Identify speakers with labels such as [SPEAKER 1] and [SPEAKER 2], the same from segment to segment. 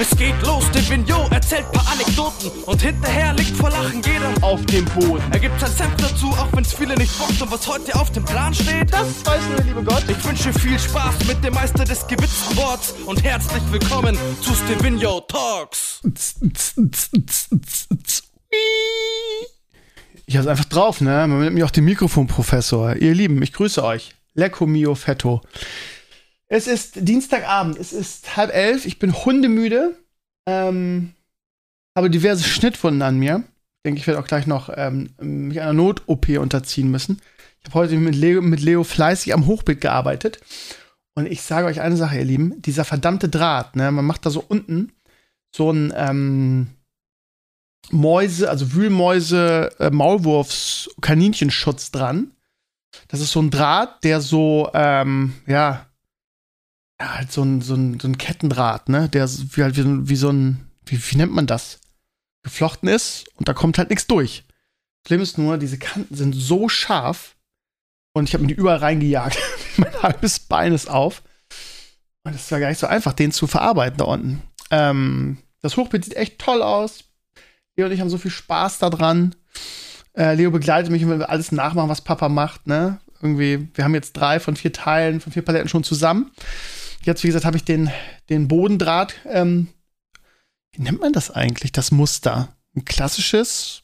[SPEAKER 1] Es geht los, der Vignot erzählt paar Anekdoten und hinterher liegt vor Lachen jeder
[SPEAKER 2] auf dem Boden.
[SPEAKER 1] Er gibt sein Senf dazu, auch wenn's viele nicht bockt und was heute auf dem Plan steht.
[SPEAKER 2] Das weiß nur der liebe Gott.
[SPEAKER 1] Ich wünsche viel Spaß mit dem Meister des gewitzten Worts und herzlich willkommen zu Stevino Talks.
[SPEAKER 2] Ich hab's einfach drauf, ne? Man nennt mich auch den Mikrofonprofessor. Ihr Lieben, ich grüße euch. Lecco mio fetto. Es ist Dienstagabend, es ist halb elf, ich bin hundemüde, ähm, habe diverse Schnittwunden an mir. Ich denke, ich werde auch gleich noch ähm, mich einer Not-OP unterziehen müssen. Ich habe heute mit Leo, mit Leo fleißig am Hochbeet gearbeitet. Und ich sage euch eine Sache, ihr Lieben, dieser verdammte Draht, ne, man macht da so unten so ein ähm, Mäuse, also Wühlmäuse, äh, Maulwurfs, Kaninchenschutz dran. Das ist so ein Draht, der so, ähm, ja, ja, halt so ein, so ein, so ein Kettendraht, ne? Der wie, halt wie, wie so ein, wie, wie nennt man das? Geflochten ist und da kommt halt nichts durch. Schlimm ist nur, diese Kanten sind so scharf und ich habe mir die überall reingejagt. mein halbes Bein ist auf. Und es war gar nicht so einfach, den zu verarbeiten da unten. Ähm, das Hochbeet sieht echt toll aus. Leo und ich haben so viel Spaß daran. Äh, Leo begleitet mich, wenn wir alles nachmachen, was Papa macht, ne? Irgendwie, wir haben jetzt drei von vier Teilen, von vier Paletten schon zusammen. Jetzt, wie gesagt, habe ich den, den Bodendraht. Ähm, wie nennt man das eigentlich, das Muster? Ein klassisches,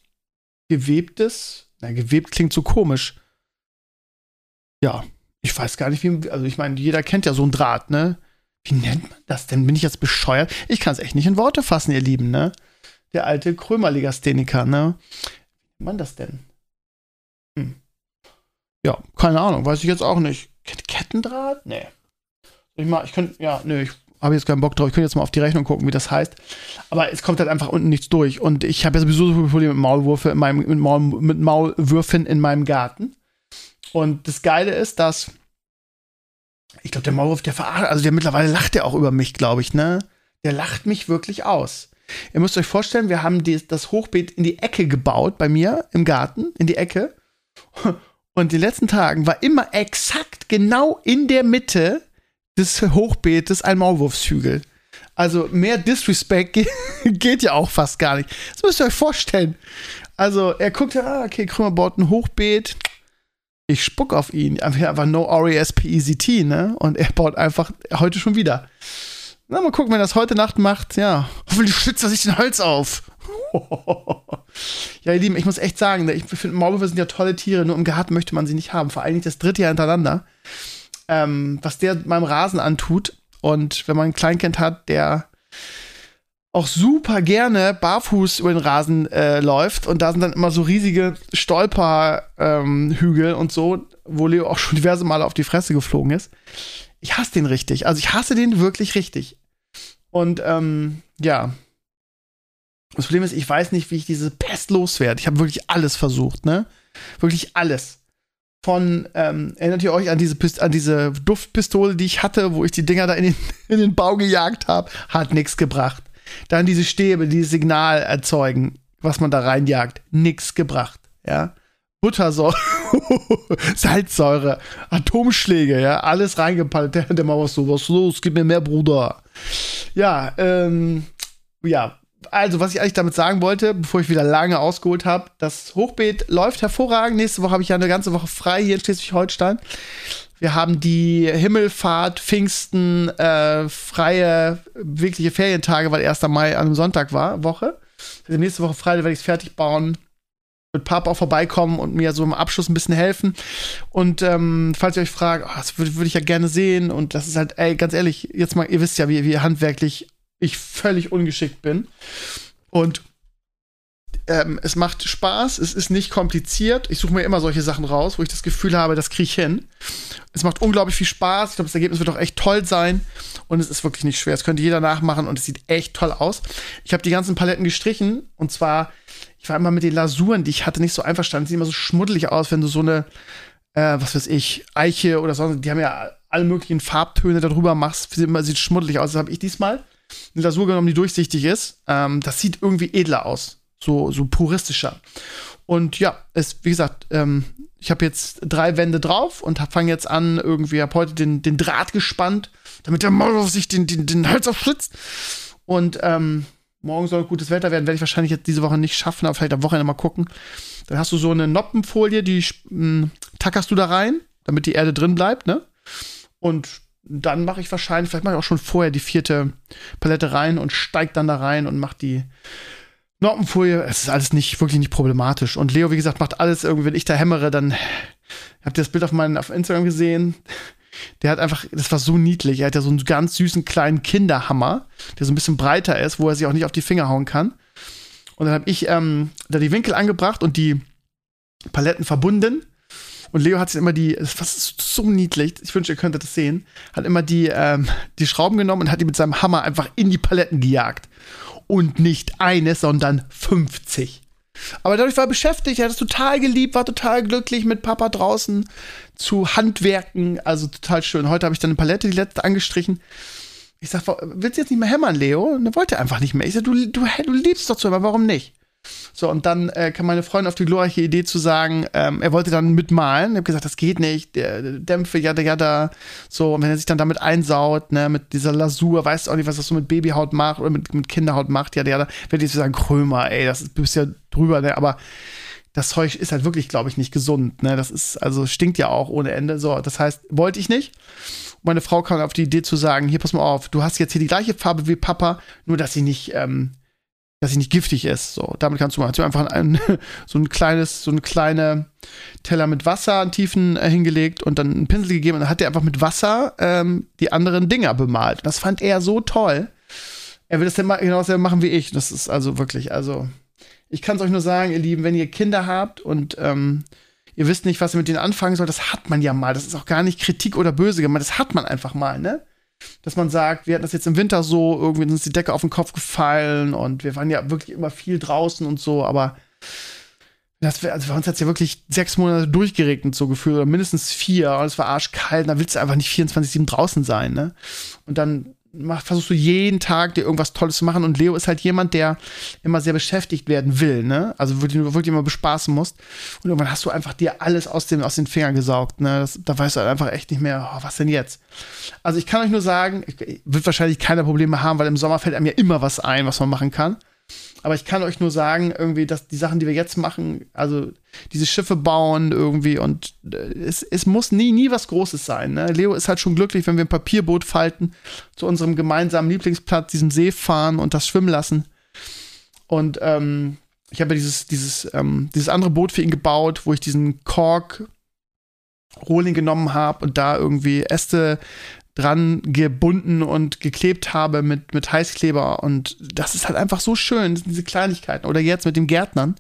[SPEAKER 2] gewebtes. Na, gewebt klingt so komisch. Ja, ich weiß gar nicht, wie. Also, ich meine, jeder kennt ja so einen Draht, ne? Wie nennt man das denn? Bin ich jetzt bescheuert? Ich kann es echt nicht in Worte fassen, ihr Lieben, ne? Der alte Krömerligastheniker, ne? Wie nennt man das denn? Hm. Ja, keine Ahnung, weiß ich jetzt auch nicht. Kettendraht? Nee. Ich mal, ich könnte, ja, nö, ich habe jetzt keinen Bock drauf. Ich könnte jetzt mal auf die Rechnung gucken, wie das heißt. Aber es kommt halt einfach unten nichts durch. Und ich habe ja sowieso so viele Probleme mit Maulwürfe in meinem, mit, Maul, mit Maulwürfen in meinem Garten. Und das Geile ist, dass ich glaube, der Maulwurf, der verarscht, also der mittlerweile lacht ja auch über mich, glaube ich, ne? Der lacht mich wirklich aus. Ihr müsst euch vorstellen, wir haben die, das Hochbeet in die Ecke gebaut bei mir im Garten, in die Ecke. Und den letzten Tagen war immer exakt genau in der Mitte des Hochbeetes ein Maulwurfshügel. Also mehr Disrespect geht ja auch fast gar nicht. Das müsst ihr euch vorstellen. Also er guckt ja, ah, okay, Krümmer baut ein Hochbeet. Ich spuck auf ihn. Einfach no R-E-S-P-E-Z-T, ne? Und er baut einfach heute schon wieder. Na, mal gucken, wenn er das heute Nacht macht. Ja, hoffentlich schützt er sich den Hals auf. ja, ihr Lieben, ich muss echt sagen, ne, ich finde, Maulwürfe sind ja tolle Tiere, nur im Garten möchte man sie nicht haben. Vor allem nicht das dritte Jahr hintereinander ähm, was der meinem Rasen antut. Und wenn man ein Kleinkind hat, der auch super gerne barfuß über den Rasen äh, läuft und da sind dann immer so riesige Stolperhügel ähm, und so, wo Leo auch schon diverse Male auf die Fresse geflogen ist. Ich hasse den richtig. Also ich hasse den wirklich richtig. Und ähm, ja. Das Problem ist, ich weiß nicht, wie ich diese Pest loswerde. Ich habe wirklich alles versucht, ne? Wirklich alles von, ähm, erinnert ihr euch an diese, an diese Duftpistole, die ich hatte, wo ich die Dinger da in den, in den Bau gejagt habe? Hat nichts gebracht. Dann diese Stäbe, die Signal erzeugen, was man da reinjagt. Nichts gebracht, ja. Buttersäure, Salzsäure, Atomschläge, ja, alles reingepallt. Der, der mal so, was los, gib mir mehr, Bruder. Ja, ähm, ja, also, was ich eigentlich damit sagen wollte, bevor ich wieder lange ausgeholt habe, das Hochbeet läuft hervorragend. Nächste Woche habe ich ja eine ganze Woche frei hier in Schleswig-Holstein. Wir haben die Himmelfahrt, Pfingsten, äh, freie, wirkliche Ferientage, weil 1. Mai an einem Sonntag war, Woche. Also nächste Woche Freitag werde ich es fertig bauen. Mit Papa auch vorbeikommen und mir so im Abschluss ein bisschen helfen. Und ähm, falls ihr euch fragt, oh, das würde würd ich ja gerne sehen. Und das ist halt, ey, ganz ehrlich, jetzt mal, ihr wisst ja, wie, wie handwerklich ich völlig ungeschickt bin. Und ähm, es macht Spaß, es ist nicht kompliziert. Ich suche mir immer solche Sachen raus, wo ich das Gefühl habe, das kriege ich hin. Es macht unglaublich viel Spaß. Ich glaube, das Ergebnis wird auch echt toll sein. Und es ist wirklich nicht schwer. Es könnte jeder nachmachen und es sieht echt toll aus. Ich habe die ganzen Paletten gestrichen. Und zwar, ich war immer mit den Lasuren, die ich hatte, nicht so einverstanden. Sie sehen immer so schmuddelig aus, wenn du so eine, äh, was weiß ich, Eiche oder so, die haben ja alle möglichen Farbtöne darüber machst. Sieht, sieht schmuddelig aus. Das habe ich diesmal eine Lasur genommen, die durchsichtig ist. Ähm, das sieht irgendwie edler aus. So, so puristischer. Und ja, es, wie gesagt, ähm, ich habe jetzt drei Wände drauf und fange jetzt an, irgendwie, habe heute den, den Draht gespannt, damit der Maulwurf sich den, den, den Hals aufschlitzt. Und ähm, morgen soll gutes Wetter werden, werde ich wahrscheinlich jetzt diese Woche nicht schaffen, aber vielleicht am Wochenende mal gucken. Dann hast du so eine Noppenfolie, die mh, tackerst du da rein, damit die Erde drin bleibt, ne? Und dann mache ich wahrscheinlich, vielleicht mache ich auch schon vorher die vierte Palette rein und steig dann da rein und mache die Noppenfolie. Es ist alles nicht, wirklich nicht problematisch. Und Leo, wie gesagt, macht alles irgendwie, wenn ich da hämmere, dann habt ihr das Bild auf meinen, auf Instagram gesehen. Der hat einfach, das war so niedlich. Er hat ja so einen ganz süßen kleinen Kinderhammer, der so ein bisschen breiter ist, wo er sich auch nicht auf die Finger hauen kann. Und dann habe ich ähm, da die Winkel angebracht und die Paletten verbunden. Und Leo hat sich immer die, das war so niedlich, ich wünsche, ihr könntet das sehen, hat immer die, ähm, die Schrauben genommen und hat die mit seinem Hammer einfach in die Paletten gejagt. Und nicht eine, sondern 50. Aber dadurch war er beschäftigt, er hat es total geliebt, war total glücklich mit Papa draußen zu handwerken. Also total schön. Heute habe ich dann eine Palette, die letzte angestrichen. Ich sag, willst du jetzt nicht mehr hämmern, Leo? Und er wollte einfach nicht mehr. Ich sag, du, du, du liebst doch zu, aber warum nicht? So, und dann äh, kam meine Freundin auf die glorreiche Idee zu sagen, ähm, er wollte dann mitmalen. Ich habe gesagt, das geht nicht, der, Dämpfe, ja, ja, da. So, und wenn er sich dann damit einsaut, ne, mit dieser Lasur, weißt du auch nicht, was das so mit Babyhaut macht oder mit, mit Kinderhaut macht, ja, der, da werde ich so sagen, Krömer, ey, das ist ja drüber, ne, aber das Zeug ist halt wirklich, glaube ich, nicht gesund, ne, das ist, also stinkt ja auch ohne Ende. So, das heißt, wollte ich nicht. Meine Frau kam auf die Idee zu sagen, hier, pass mal auf, du hast jetzt hier die gleiche Farbe wie Papa, nur dass sie nicht, ähm, dass sie nicht giftig ist. So, damit kannst du mal. einfach ein, so ein kleines, so ein kleiner Teller mit Wasser, einen tiefen äh, hingelegt und dann einen Pinsel gegeben und dann hat er einfach mit Wasser ähm, die anderen Dinger bemalt. Das fand er so toll. Er will das dann mal genau dasselbe machen wie ich. Das ist also wirklich, also ich kann es euch nur sagen, ihr Lieben, wenn ihr Kinder habt und ähm, ihr wisst nicht, was ihr mit denen anfangen soll, das hat man ja mal. Das ist auch gar nicht Kritik oder böse gemeint. Das hat man einfach mal, ne? Dass man sagt, wir hatten das jetzt im Winter so, irgendwie ist uns die Decke auf den Kopf gefallen und wir waren ja wirklich immer viel draußen und so, aber das wär, also bei uns hat es ja wirklich sechs Monate durchgeregnet, so gefühlt, oder mindestens vier, und es war arschkalt, da willst du einfach nicht 24-7 draußen sein, ne? Und dann versuchst du jeden Tag dir irgendwas Tolles zu machen. Und Leo ist halt jemand, der immer sehr beschäftigt werden will, ne? Also wirklich, wirklich immer bespaßen musst. Und irgendwann hast du einfach dir alles aus, dem, aus den Fingern gesaugt, ne? Das, da weißt du halt einfach echt nicht mehr, oh, was denn jetzt? Also ich kann euch nur sagen, wird wahrscheinlich keine Probleme haben, weil im Sommer fällt einem ja immer was ein, was man machen kann. Aber ich kann euch nur sagen, irgendwie, dass die Sachen, die wir jetzt machen, also diese Schiffe bauen irgendwie und äh, es, es muss nie, nie was Großes sein. Ne? Leo ist halt schon glücklich, wenn wir ein Papierboot falten, zu unserem gemeinsamen Lieblingsplatz, diesem See fahren und das schwimmen lassen. Und ähm, ich habe dieses, dieses, ähm, dieses andere Boot für ihn gebaut, wo ich diesen Kork Rohling genommen habe und da irgendwie Äste dran gebunden und geklebt habe mit, mit Heißkleber. Und das ist halt einfach so schön, diese Kleinigkeiten. Oder jetzt mit den Gärtnern,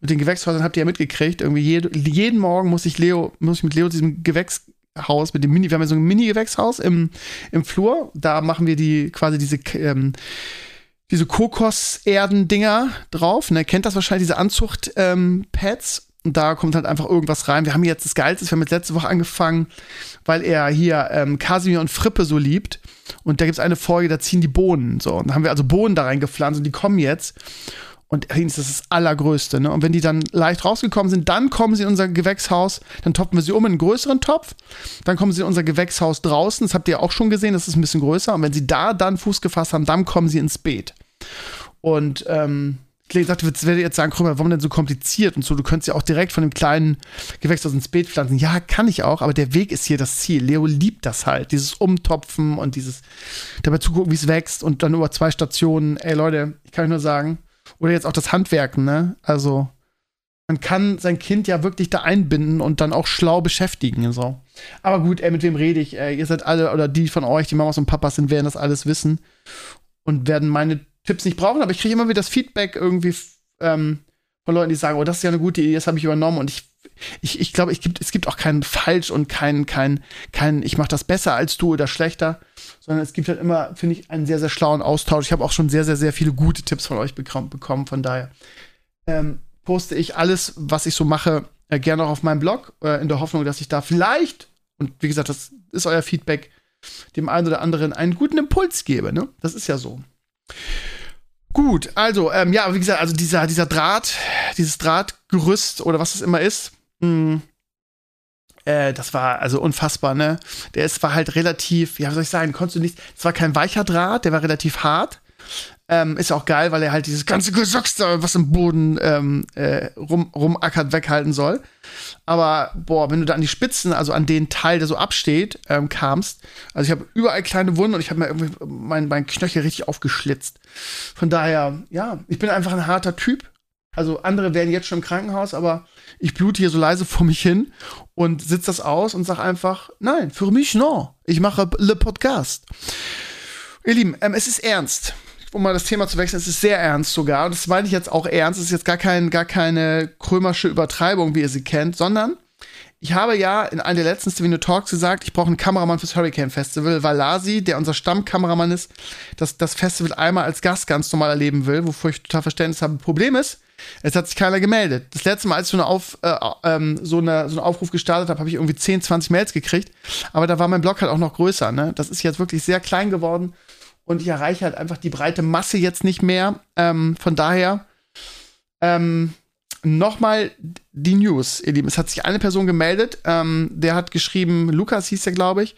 [SPEAKER 2] mit den Gewächshäusern habt ihr ja mitgekriegt. Irgendwie jede, jeden Morgen muss ich Leo, muss ich mit Leo diesem Gewächshaus, mit dem Mini, wir haben ja so ein Mini-Gewächshaus im, im Flur. Da machen wir die quasi diese, ähm, diese Kokoserden-Dinger drauf. Ne, kennt das wahrscheinlich, diese Anzucht-Pads. Ähm, und da kommt halt einfach irgendwas rein. Wir haben jetzt das Geilste, wir haben jetzt letzte Woche angefangen, weil er hier ähm, Kasimir und Frippe so liebt. Und da gibt es eine Folge, da ziehen die Bohnen. So, und da haben wir also Bohnen da reingepflanzt und die kommen jetzt. Und das ist das Allergrößte. Ne? Und wenn die dann leicht rausgekommen sind, dann kommen sie in unser Gewächshaus, dann toppen wir sie um in einen größeren Topf. Dann kommen sie in unser Gewächshaus draußen. Das habt ihr auch schon gesehen, das ist ein bisschen größer. Und wenn sie da dann Fuß gefasst haben, dann kommen sie ins Beet. Und ähm, ich dachte, jetzt werde ich jetzt sagen, Krümmer, warum denn so kompliziert und so? Du könntest ja auch direkt von dem kleinen Gewächshaus ins Beet pflanzen. Ja, kann ich auch, aber der Weg ist hier das Ziel. Leo liebt das halt, dieses Umtopfen und dieses dabei zugucken, wie es wächst und dann über zwei Stationen. Ey Leute, ich kann euch nur sagen, oder jetzt auch das Handwerken, ne? Also man kann sein Kind ja wirklich da einbinden und dann auch schlau beschäftigen. So. Aber gut, ey, mit wem rede ich? Ey, ihr seid alle, oder die von euch, die Mamas und Papas sind, werden das alles wissen und werden meine Tipps nicht brauchen, aber ich kriege immer wieder das Feedback irgendwie ähm, von Leuten, die sagen, oh, das ist ja eine gute Idee, das habe ich übernommen und ich ich, ich glaube, gibt, es gibt auch kein falsch und kein, kein, kein, ich mache das besser als du oder schlechter, sondern es gibt halt immer, finde ich, einen sehr, sehr schlauen Austausch. Ich habe auch schon sehr, sehr, sehr viele gute Tipps von euch bekommen. Von daher ähm, poste ich alles, was ich so mache, äh, gerne auch auf meinem Blog, äh, in der Hoffnung, dass ich da vielleicht, und wie gesagt, das ist euer Feedback, dem einen oder anderen einen guten Impuls gebe. Ne? Das ist ja so. Gut, also, ähm, ja, wie gesagt, also dieser, dieser Draht, dieses Drahtgerüst oder was das immer ist, mh, hm, äh, das war also unfassbar, ne? Der ist, war halt relativ, ja, was soll ich sagen, konntest du nicht, es war kein weicher Draht, der war relativ hart. Ähm, ist auch geil, weil er halt dieses ganze Gesocks da, was im Boden ähm, äh, rum, rumackert, weghalten soll. Aber, boah, wenn du da an die Spitzen, also an den Teil, der so absteht, ähm, kamst, also ich habe überall kleine Wunden und ich habe mir irgendwie mein, mein Knöchel richtig aufgeschlitzt. Von daher, ja, ich bin einfach ein harter Typ. Also andere werden jetzt schon im Krankenhaus, aber ich blute hier so leise vor mich hin und sitze das aus und sag einfach, nein, für mich no. Ich mache le Podcast. Ihr Lieben, ähm, es ist ernst um mal das Thema zu wechseln, es ist sehr ernst sogar. Und das meine ich jetzt auch ernst. Es ist jetzt gar, kein, gar keine krömersche Übertreibung, wie ihr sie kennt, sondern ich habe ja in einem der letzten Stevino Talks gesagt, ich brauche einen Kameramann fürs Hurricane Festival, weil Lasi, der unser Stammkameramann ist, das, das Festival einmal als Gast ganz normal erleben will, wovor ich total Verständnis habe. Problem ist, es hat sich keiner gemeldet. Das letzte Mal, als ich so, eine Auf, äh, ähm, so, eine, so einen Aufruf gestartet habe, habe ich irgendwie 10, 20 Mails gekriegt. Aber da war mein Blog halt auch noch größer. Ne? Das ist jetzt wirklich sehr klein geworden und ich erreiche halt einfach die breite Masse jetzt nicht mehr. Ähm, von daher ähm, nochmal die News, ihr Lieben. Es hat sich eine Person gemeldet, ähm, der hat geschrieben, Lukas hieß er, glaube ich,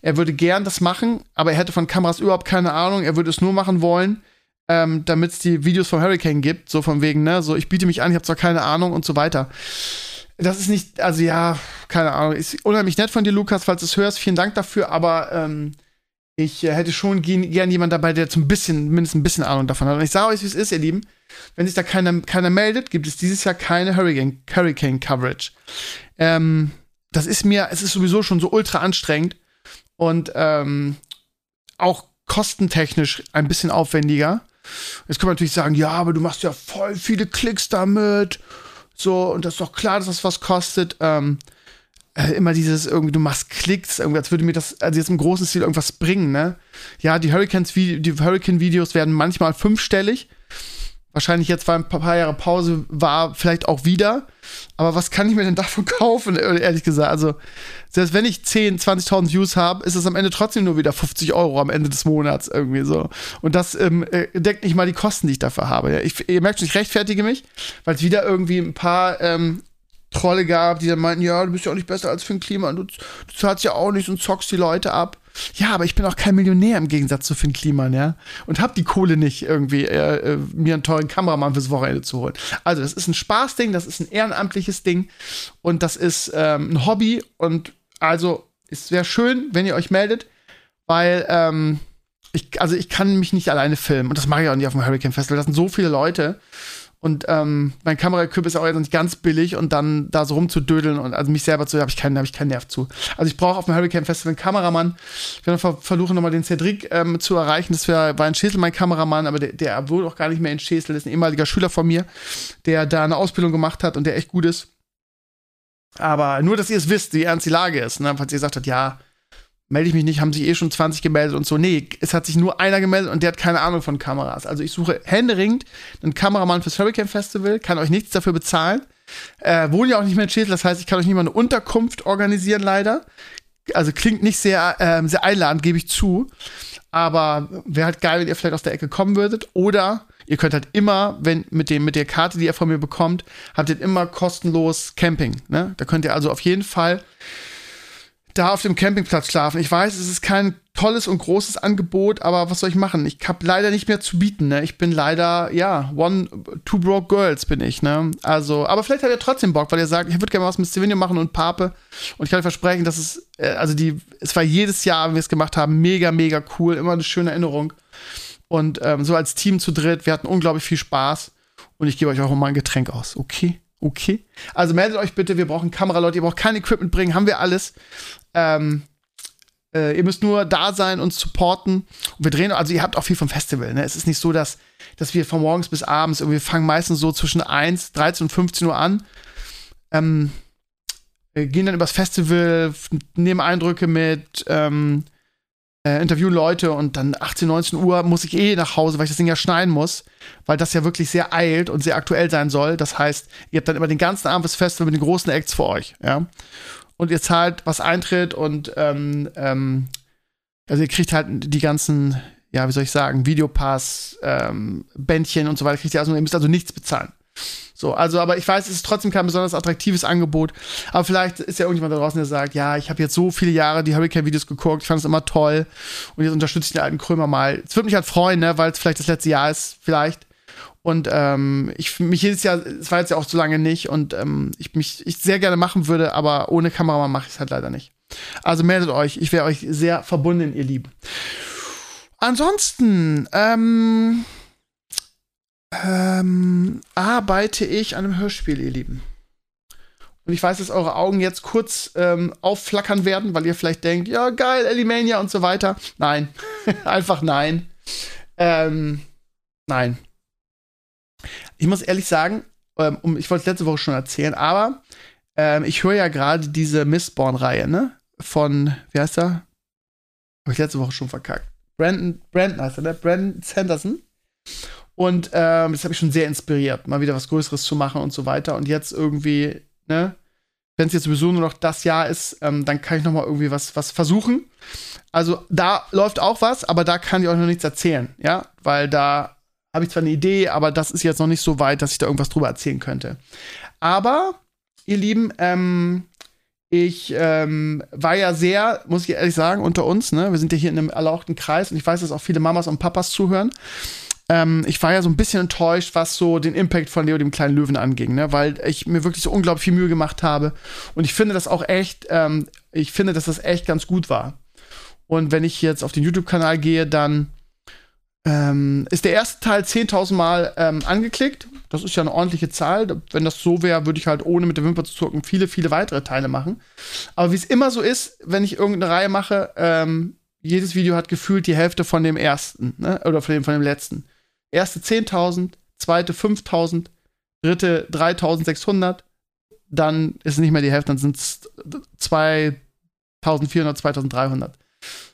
[SPEAKER 2] er würde gern das machen, aber er hätte von Kameras überhaupt keine Ahnung, er würde es nur machen wollen, ähm, damit es die Videos vom Hurricane gibt, so von wegen, ne, so ich biete mich an, ich habe zwar keine Ahnung und so weiter. Das ist nicht, also ja, keine Ahnung, ist unheimlich nett von dir, Lukas, falls du es hörst, vielen Dank dafür, aber ähm, ich äh, hätte schon gern jemand dabei, der zum bisschen, mindestens ein bisschen Ahnung davon hat. Und ich sage euch, wie es ist, ihr Lieben. Wenn sich da keiner, keiner meldet, gibt es dieses Jahr keine Hurricane, Hurricane Coverage. Ähm, das ist mir, es ist sowieso schon so ultra anstrengend und ähm, auch kostentechnisch ein bisschen aufwendiger. Jetzt kann man natürlich sagen, ja, aber du machst ja voll viele Klicks damit. So, und das ist doch klar, dass das was kostet. Ähm, äh, immer dieses irgendwie, du machst Klicks, irgendwie, als würde mir das, also jetzt im großen Stil irgendwas bringen, ne? Ja, die Hurricanes, die Hurricane-Videos werden manchmal fünfstellig. Wahrscheinlich jetzt, weil ein paar Jahre Pause war, vielleicht auch wieder. Aber was kann ich mir denn davon kaufen, ehrlich gesagt? Also, selbst wenn ich 10, 20.000 Views habe, ist es am Ende trotzdem nur wieder 50 Euro am Ende des Monats irgendwie so. Und das ähm, äh, deckt nicht mal die Kosten, die ich dafür habe. Ich, ihr merkt schon, ich rechtfertige mich, weil es wieder irgendwie ein paar ähm, Trolle gab, die dann meinten, ja, du bist ja auch nicht besser als Finn Kliman, du, du zahlst ja auch nicht und zockst die Leute ab. Ja, aber ich bin auch kein Millionär im Gegensatz zu Finn Kliman, ja. Und hab die Kohle nicht, irgendwie äh, äh, mir einen teuren Kameramann fürs Wochenende zu holen. Also, das ist ein Spaßding, das ist ein ehrenamtliches Ding und das ist ähm, ein Hobby. Und also, es wäre schön, wenn ihr euch meldet, weil, ähm, ich, also ich kann mich nicht alleine filmen und das mache ich auch nicht auf dem Hurricane Festival. Das sind so viele Leute. Und ähm, mein Kameraequip ist auch jetzt nicht ganz billig und dann da so rumzudödeln und also mich selber zu, habe ich keinen, habe ich keinen Nerv zu. Also ich brauche auf dem Hurricane Festival einen Kameramann. Ich werde ver versuchen nochmal den Cedric ähm, zu erreichen. Das wär, war in Schäsel mein Kameramann, aber der, der wohnt auch gar nicht mehr in Schäsel. Das ist ein ehemaliger Schüler von mir, der da eine Ausbildung gemacht hat und der echt gut ist. Aber nur, dass ihr es wisst, wie ernst die Lage ist. Ne? Falls ihr gesagt habt, ja, melde ich mich nicht, haben sich eh schon 20 gemeldet und so. Nee, es hat sich nur einer gemeldet und der hat keine Ahnung von Kameras. Also ich suche händeringend einen Kameramann fürs Hurricane Festival, kann euch nichts dafür bezahlen. Äh, wohne ja auch nicht mehr in Schädel, das heißt, ich kann euch nicht mal eine Unterkunft organisieren, leider. Also klingt nicht sehr, äh, sehr einladend, gebe ich zu. Aber wäre halt geil, wenn ihr vielleicht aus der Ecke kommen würdet. Oder ihr könnt halt immer, wenn mit dem, mit der Karte, die ihr von mir bekommt, habt ihr immer kostenlos Camping. Ne? Da könnt ihr also auf jeden Fall da auf dem Campingplatz schlafen. Ich weiß, es ist kein tolles und großes Angebot, aber was soll ich machen? Ich habe leider nicht mehr zu bieten. Ne? Ich bin leider, ja, one, two broke girls bin ich. Ne? Also, aber vielleicht hat er trotzdem Bock, weil er sagt, ich würde gerne was mit Stevenio machen und Pape. Und ich kann euch versprechen, dass es, äh, also die, es war jedes Jahr, wenn wir es gemacht haben, mega, mega cool, immer eine schöne Erinnerung. Und ähm, so als Team zu dritt, wir hatten unglaublich viel Spaß. Und ich gebe euch auch mal ein Getränk aus, okay? Okay. Also meldet euch bitte, wir brauchen Kameraleute, ihr braucht kein Equipment bringen, haben wir alles. Ähm, äh, ihr müsst nur da sein und supporten. Und wir drehen, also ihr habt auch viel vom Festival. Ne? Es ist nicht so, dass, dass wir von morgens bis abends, irgendwie fangen meistens so zwischen 1, 13 und 15 Uhr an. Ähm, wir gehen dann übers Festival, nehmen Eindrücke mit, ähm, äh, interviewen Leute und dann 18, 19 Uhr muss ich eh nach Hause, weil ich das Ding ja schneiden muss, weil das ja wirklich sehr eilt und sehr aktuell sein soll. Das heißt, ihr habt dann immer den ganzen Abend das Festival mit den großen Acts für euch, ja. Und ihr zahlt, was eintritt und ähm, ähm, also ihr kriegt halt die ganzen, ja, wie soll ich sagen, Videopass, ähm, Bändchen und so weiter, kriegt ihr also, ihr müsst also nichts bezahlen. So, also, aber ich weiß, es ist trotzdem kein besonders attraktives Angebot. Aber vielleicht ist ja irgendjemand da draußen, der sagt, ja, ich habe jetzt so viele Jahre die Hurricane-Videos geguckt, ich fand es immer toll und jetzt unterstütze ich den alten Krömer mal. Es würde mich halt freuen, ne, weil es vielleicht das letzte Jahr ist, vielleicht. Und ähm, ich mich jedes Jahr, es war jetzt ja auch so lange nicht und ähm, ich mich ich sehr gerne machen würde, aber ohne Kameramann mache ich es halt leider nicht. Also meldet euch, ich wäre euch sehr verbunden, ihr Lieben. Ansonsten, ähm, ähm, arbeite ich an einem Hörspiel, ihr Lieben. Und ich weiß, dass eure Augen jetzt kurz ähm, aufflackern werden, weil ihr vielleicht denkt, ja geil, Elimania und so weiter. Nein, einfach nein. Ähm, nein. Ich muss ehrlich sagen, ähm, um, ich wollte es letzte Woche schon erzählen, aber ähm, ich höre ja gerade diese Mistborn-Reihe, ne? Von, wie heißt er? Habe ich letzte Woche schon verkackt. Brandon, Brandon heißt er, ne? Brandon Sanderson. Und ähm, das habe ich schon sehr inspiriert, mal wieder was Größeres zu machen und so weiter. Und jetzt irgendwie, ne? Wenn es jetzt sowieso nur noch das Jahr ist, ähm, dann kann ich noch mal irgendwie was, was versuchen. Also da läuft auch was, aber da kann ich euch noch nichts erzählen, ja? Weil da habe ich zwar eine Idee, aber das ist jetzt noch nicht so weit, dass ich da irgendwas drüber erzählen könnte. Aber, ihr Lieben, ähm, ich ähm, war ja sehr, muss ich ehrlich sagen, unter uns, ne? Wir sind ja hier in einem erlauchten Kreis und ich weiß, dass auch viele Mamas und Papas zuhören. Ähm, ich war ja so ein bisschen enttäuscht, was so den Impact von Leo dem kleinen Löwen anging, ne? Weil ich mir wirklich so unglaublich viel Mühe gemacht habe. Und ich finde das auch echt, ähm, ich finde, dass das echt ganz gut war. Und wenn ich jetzt auf den YouTube-Kanal gehe, dann ähm, ist der erste Teil 10.000 Mal ähm, angeklickt. Das ist ja eine ordentliche Zahl. Wenn das so wäre, würde ich halt ohne mit der Wimper zu zucken viele, viele weitere Teile machen. Aber wie es immer so ist, wenn ich irgendeine Reihe mache, ähm, jedes Video hat gefühlt die Hälfte von dem ersten, ne? oder von dem, von dem letzten. Erste 10.000, zweite 5.000, dritte 3.600, dann ist nicht mehr die Hälfte, dann sind es 2.400, 2.300.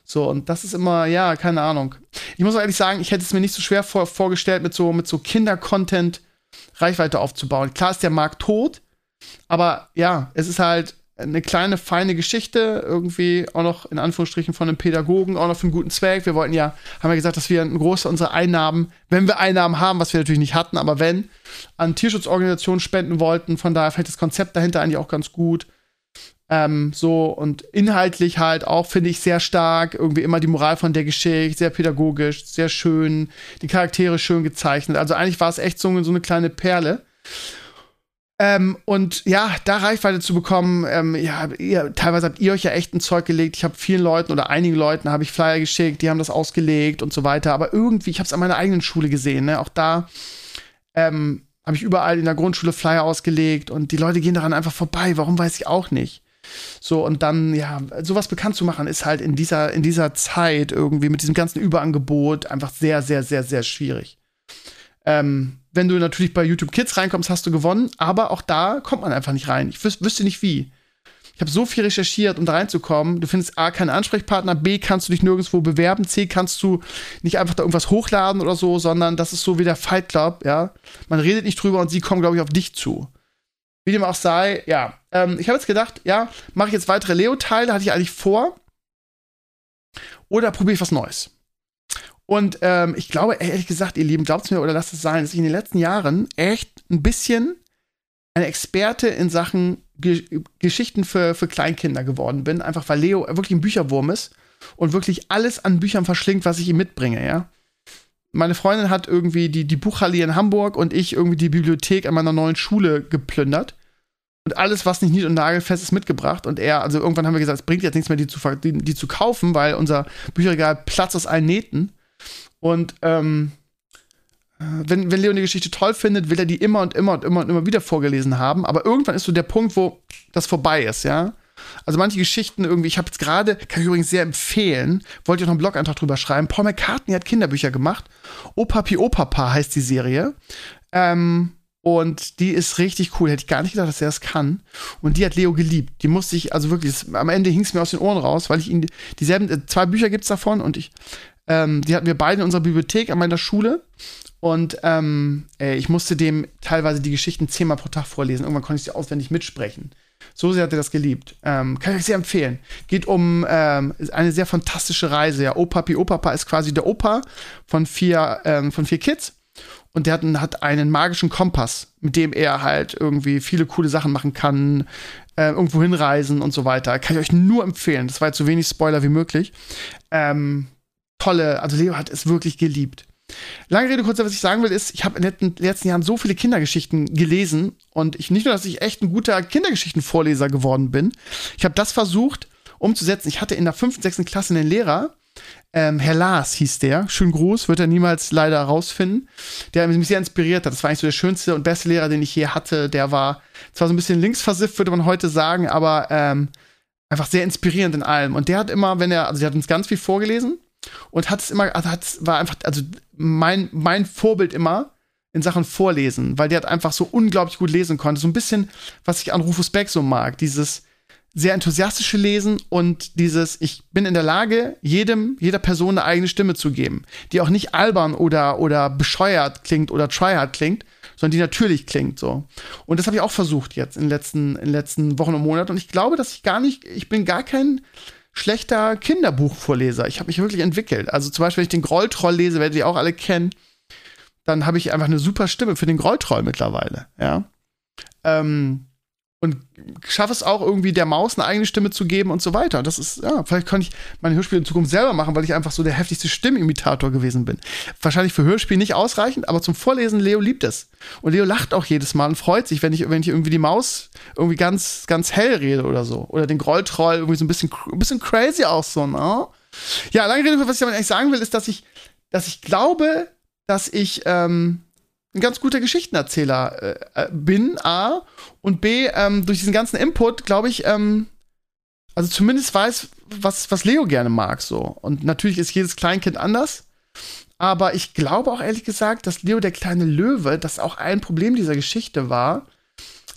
[SPEAKER 2] So, und das ist immer, ja, keine Ahnung. Ich muss ehrlich sagen, ich hätte es mir nicht so schwer vor, vorgestellt, mit so, mit so Kinder-Content Reichweite aufzubauen. Klar ist der Markt tot, aber ja, es ist halt eine kleine, feine Geschichte, irgendwie auch noch in Anführungsstrichen von einem Pädagogen, auch noch für einen guten Zweck. Wir wollten ja, haben ja gesagt, dass wir einen Großteil unserer Einnahmen, wenn wir Einnahmen haben, was wir natürlich nicht hatten, aber wenn, an Tierschutzorganisationen spenden wollten. Von daher fällt das Konzept dahinter eigentlich auch ganz gut. Ähm, so und inhaltlich halt auch, finde ich, sehr stark. Irgendwie immer die Moral von der Geschichte, sehr pädagogisch, sehr schön, die Charaktere schön gezeichnet. Also eigentlich war es echt so, so eine kleine Perle. Ähm, und ja, da Reichweite zu bekommen, ähm, ja, ihr, teilweise habt ihr euch ja echt ein Zeug gelegt. Ich habe vielen Leuten oder einigen Leuten habe ich Flyer geschickt, die haben das ausgelegt und so weiter. Aber irgendwie, ich habe es an meiner eigenen Schule gesehen. Ne? Auch da ähm, habe ich überall in der Grundschule Flyer ausgelegt und die Leute gehen daran einfach vorbei. Warum weiß ich auch nicht. So, und dann, ja, sowas bekannt zu machen, ist halt in dieser, in dieser Zeit irgendwie mit diesem ganzen Überangebot einfach sehr, sehr, sehr, sehr schwierig. Ähm, wenn du natürlich bei YouTube Kids reinkommst, hast du gewonnen, aber auch da kommt man einfach nicht rein. Ich wüs wüsste nicht wie. Ich habe so viel recherchiert, um da reinzukommen. Du findest A, keinen Ansprechpartner, B, kannst du dich nirgendwo bewerben, C, kannst du nicht einfach da irgendwas hochladen oder so, sondern das ist so wie der Fight Club, ja. Man redet nicht drüber und sie kommen, glaube ich, auf dich zu. Wie dem auch sei, ja. Ähm, ich habe jetzt gedacht, ja, mache ich jetzt weitere Leo-Teile, hatte ich eigentlich vor. Oder probiere ich was Neues. Und ähm, ich glaube, ehrlich gesagt, ihr Lieben, glaubt es mir oder lasst es sein, dass ich in den letzten Jahren echt ein bisschen ein Experte in Sachen Ge Geschichten für, für Kleinkinder geworden bin. Einfach weil Leo wirklich ein Bücherwurm ist und wirklich alles an Büchern verschlingt, was ich ihm mitbringe, ja. Meine Freundin hat irgendwie die, die Buchhalle in Hamburg und ich irgendwie die Bibliothek an meiner neuen Schule geplündert und alles, was nicht nied- und nagelfest ist, mitgebracht. Und er, also irgendwann haben wir gesagt, es bringt jetzt nichts mehr, die zu, die, die zu kaufen, weil unser Bücherregal platzt aus allen Nähten. Und ähm, wenn, wenn Leon die Geschichte toll findet, will er die immer und immer und immer und immer wieder vorgelesen haben. Aber irgendwann ist so der Punkt, wo das vorbei ist, ja. Also manche Geschichten irgendwie, ich habe jetzt gerade, kann ich übrigens sehr empfehlen, wollte ich noch einen Blog-Eintrag drüber schreiben. Paul McCartney hat Kinderbücher gemacht. Opapi Opapa heißt die Serie. Ähm, und die ist richtig cool. Hätte ich gar nicht gedacht, dass er das kann. Und die hat Leo geliebt. Die musste ich, also wirklich, am Ende hing es mir aus den Ohren raus, weil ich ihn, dieselben, äh, zwei Bücher gibt es davon und ich, ähm, die hatten wir beide in unserer Bibliothek an meiner Schule. Und ähm, ich musste dem teilweise die Geschichten zehnmal pro Tag vorlesen. Irgendwann konnte ich sie auswendig mitsprechen. So sehr hat er das geliebt. Ähm, kann ich euch sehr empfehlen. Geht um ähm, eine sehr fantastische Reise. Ja, Opapi Opapa ist quasi der Opa von vier, ähm, von vier Kids. Und der hat, hat einen magischen Kompass, mit dem er halt irgendwie viele coole Sachen machen kann, äh, irgendwo hinreisen und so weiter. Kann ich euch nur empfehlen. Das war jetzt so wenig Spoiler wie möglich. Ähm, tolle, also Leo hat es wirklich geliebt. Lange Rede, kurzer, was ich sagen will, ist, ich habe in den letzten Jahren so viele Kindergeschichten gelesen und ich nicht nur, dass ich echt ein guter Kindergeschichtenvorleser geworden bin, ich habe das versucht umzusetzen. Ich hatte in der fünften, sechsten Klasse einen Lehrer, ähm, Herr Lars hieß der, schönen Gruß, wird er niemals leider rausfinden, der mich sehr inspiriert hat. Das war eigentlich so der schönste und beste Lehrer, den ich je hatte. Der war zwar so ein bisschen linksversifft, würde man heute sagen, aber ähm, einfach sehr inspirierend in allem. Und der hat immer, wenn er, also der hat uns ganz viel vorgelesen und hat es immer, also hat, war einfach, also mein, mein Vorbild immer in Sachen Vorlesen, weil der hat einfach so unglaublich gut lesen konnte. So ein bisschen, was ich an Rufus Beck so mag, dieses sehr enthusiastische Lesen und dieses, ich bin in der Lage, jedem, jeder Person eine eigene Stimme zu geben, die auch nicht albern oder, oder bescheuert klingt oder tryhard klingt, sondern die natürlich klingt so. Und das habe ich auch versucht jetzt in den letzten, in den letzten Wochen und Monaten. Und ich glaube, dass ich gar nicht, ich bin gar kein schlechter Kinderbuchvorleser. Ich habe mich wirklich entwickelt. Also zum Beispiel, wenn ich den Grolltroll lese, werdet ihr auch alle kennen, dann habe ich einfach eine super Stimme für den Grolltroll mittlerweile, ja. Ähm, und schaffe es auch irgendwie der Maus eine eigene Stimme zu geben und so weiter. Das ist, ja, vielleicht kann ich meine Hörspiele in Zukunft selber machen, weil ich einfach so der heftigste Stimmimitator gewesen bin. Wahrscheinlich für Hörspiel nicht ausreichend, aber zum Vorlesen, Leo liebt es. Und Leo lacht auch jedes Mal und freut sich, wenn ich, wenn ich irgendwie die Maus irgendwie ganz, ganz hell rede oder so. Oder den Grolltroll irgendwie so ein bisschen, ein bisschen crazy auch so, ne? Ja, lange Rede, was ich damit eigentlich sagen will, ist, dass ich, dass ich glaube, dass ich, ähm, ein ganz guter Geschichtenerzähler äh, äh, bin, A. Und B, ähm, durch diesen ganzen Input, glaube ich, ähm, also zumindest weiß, was, was Leo gerne mag, so. Und natürlich ist jedes Kleinkind anders. Aber ich glaube auch ehrlich gesagt, dass Leo der kleine Löwe, das auch ein Problem dieser Geschichte war,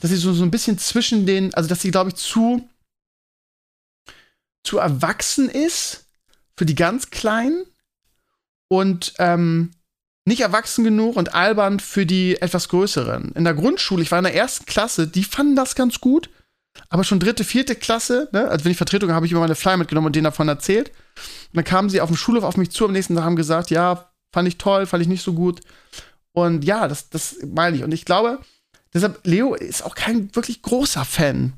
[SPEAKER 2] dass sie so, so ein bisschen zwischen den, also dass sie, glaube ich, zu, zu erwachsen ist für die ganz Kleinen und ähm, nicht erwachsen genug und albern für die etwas größeren. In der Grundschule, ich war in der ersten Klasse, die fanden das ganz gut, aber schon dritte, vierte Klasse, ne, also wenn ich Vertretung habe, habe ich immer meine Flyer mitgenommen und denen davon erzählt. Und dann kamen sie auf dem Schulhof auf mich zu am nächsten Tag haben gesagt, ja, fand ich toll, fand ich nicht so gut. Und ja, das, das meine ich. Und ich glaube, deshalb, Leo ist auch kein wirklich großer Fan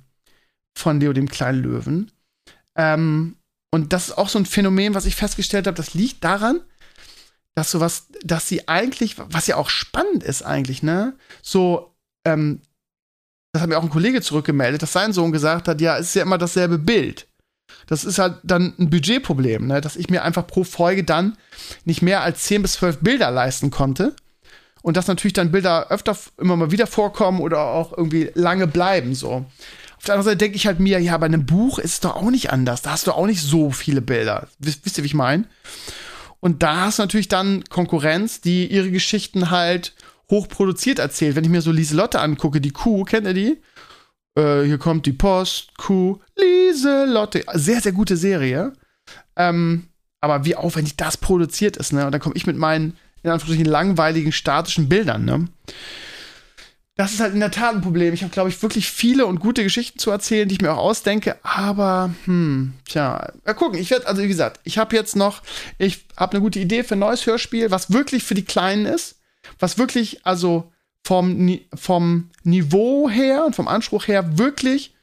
[SPEAKER 2] von Leo dem kleinen Löwen. Ähm, und das ist auch so ein Phänomen, was ich festgestellt habe, das liegt daran, dass sowas, dass sie eigentlich, was ja auch spannend ist eigentlich, ne? So, ähm, das hat mir auch ein Kollege zurückgemeldet, dass sein Sohn gesagt hat, ja, es ist ja immer dasselbe Bild. Das ist halt dann ein Budgetproblem, ne? dass ich mir einfach pro Folge dann nicht mehr als 10 bis 12 Bilder leisten konnte. Und dass natürlich dann Bilder öfter immer mal wieder vorkommen oder auch irgendwie lange bleiben, so. Auf der anderen Seite denke ich halt mir, ja, bei einem Buch ist es doch auch nicht anders. Da hast du auch nicht so viele Bilder. Wisst, wisst ihr, wie ich meine? Und da hast du natürlich dann Konkurrenz, die ihre Geschichten halt hochproduziert erzählt. Wenn ich mir so Lieselotte angucke, die Kuh, kennt ihr die? Äh, hier kommt die Post, Kuh, Lieselotte. Sehr, sehr gute Serie. Ähm, aber wie aufwendig das produziert ist, ne? Und dann komme ich mit meinen, in Anführungsstrichen, langweiligen, statischen Bildern, ne? Das ist halt in der Tat ein Problem. Ich habe, glaube ich, wirklich viele und gute Geschichten zu erzählen, die ich mir auch ausdenke. Aber, hm, tja, mal gucken. Ich werde, also wie gesagt, ich habe jetzt noch, ich habe eine gute Idee für ein neues Hörspiel, was wirklich für die Kleinen ist. Was wirklich, also vom, vom Niveau her und vom Anspruch her wirklich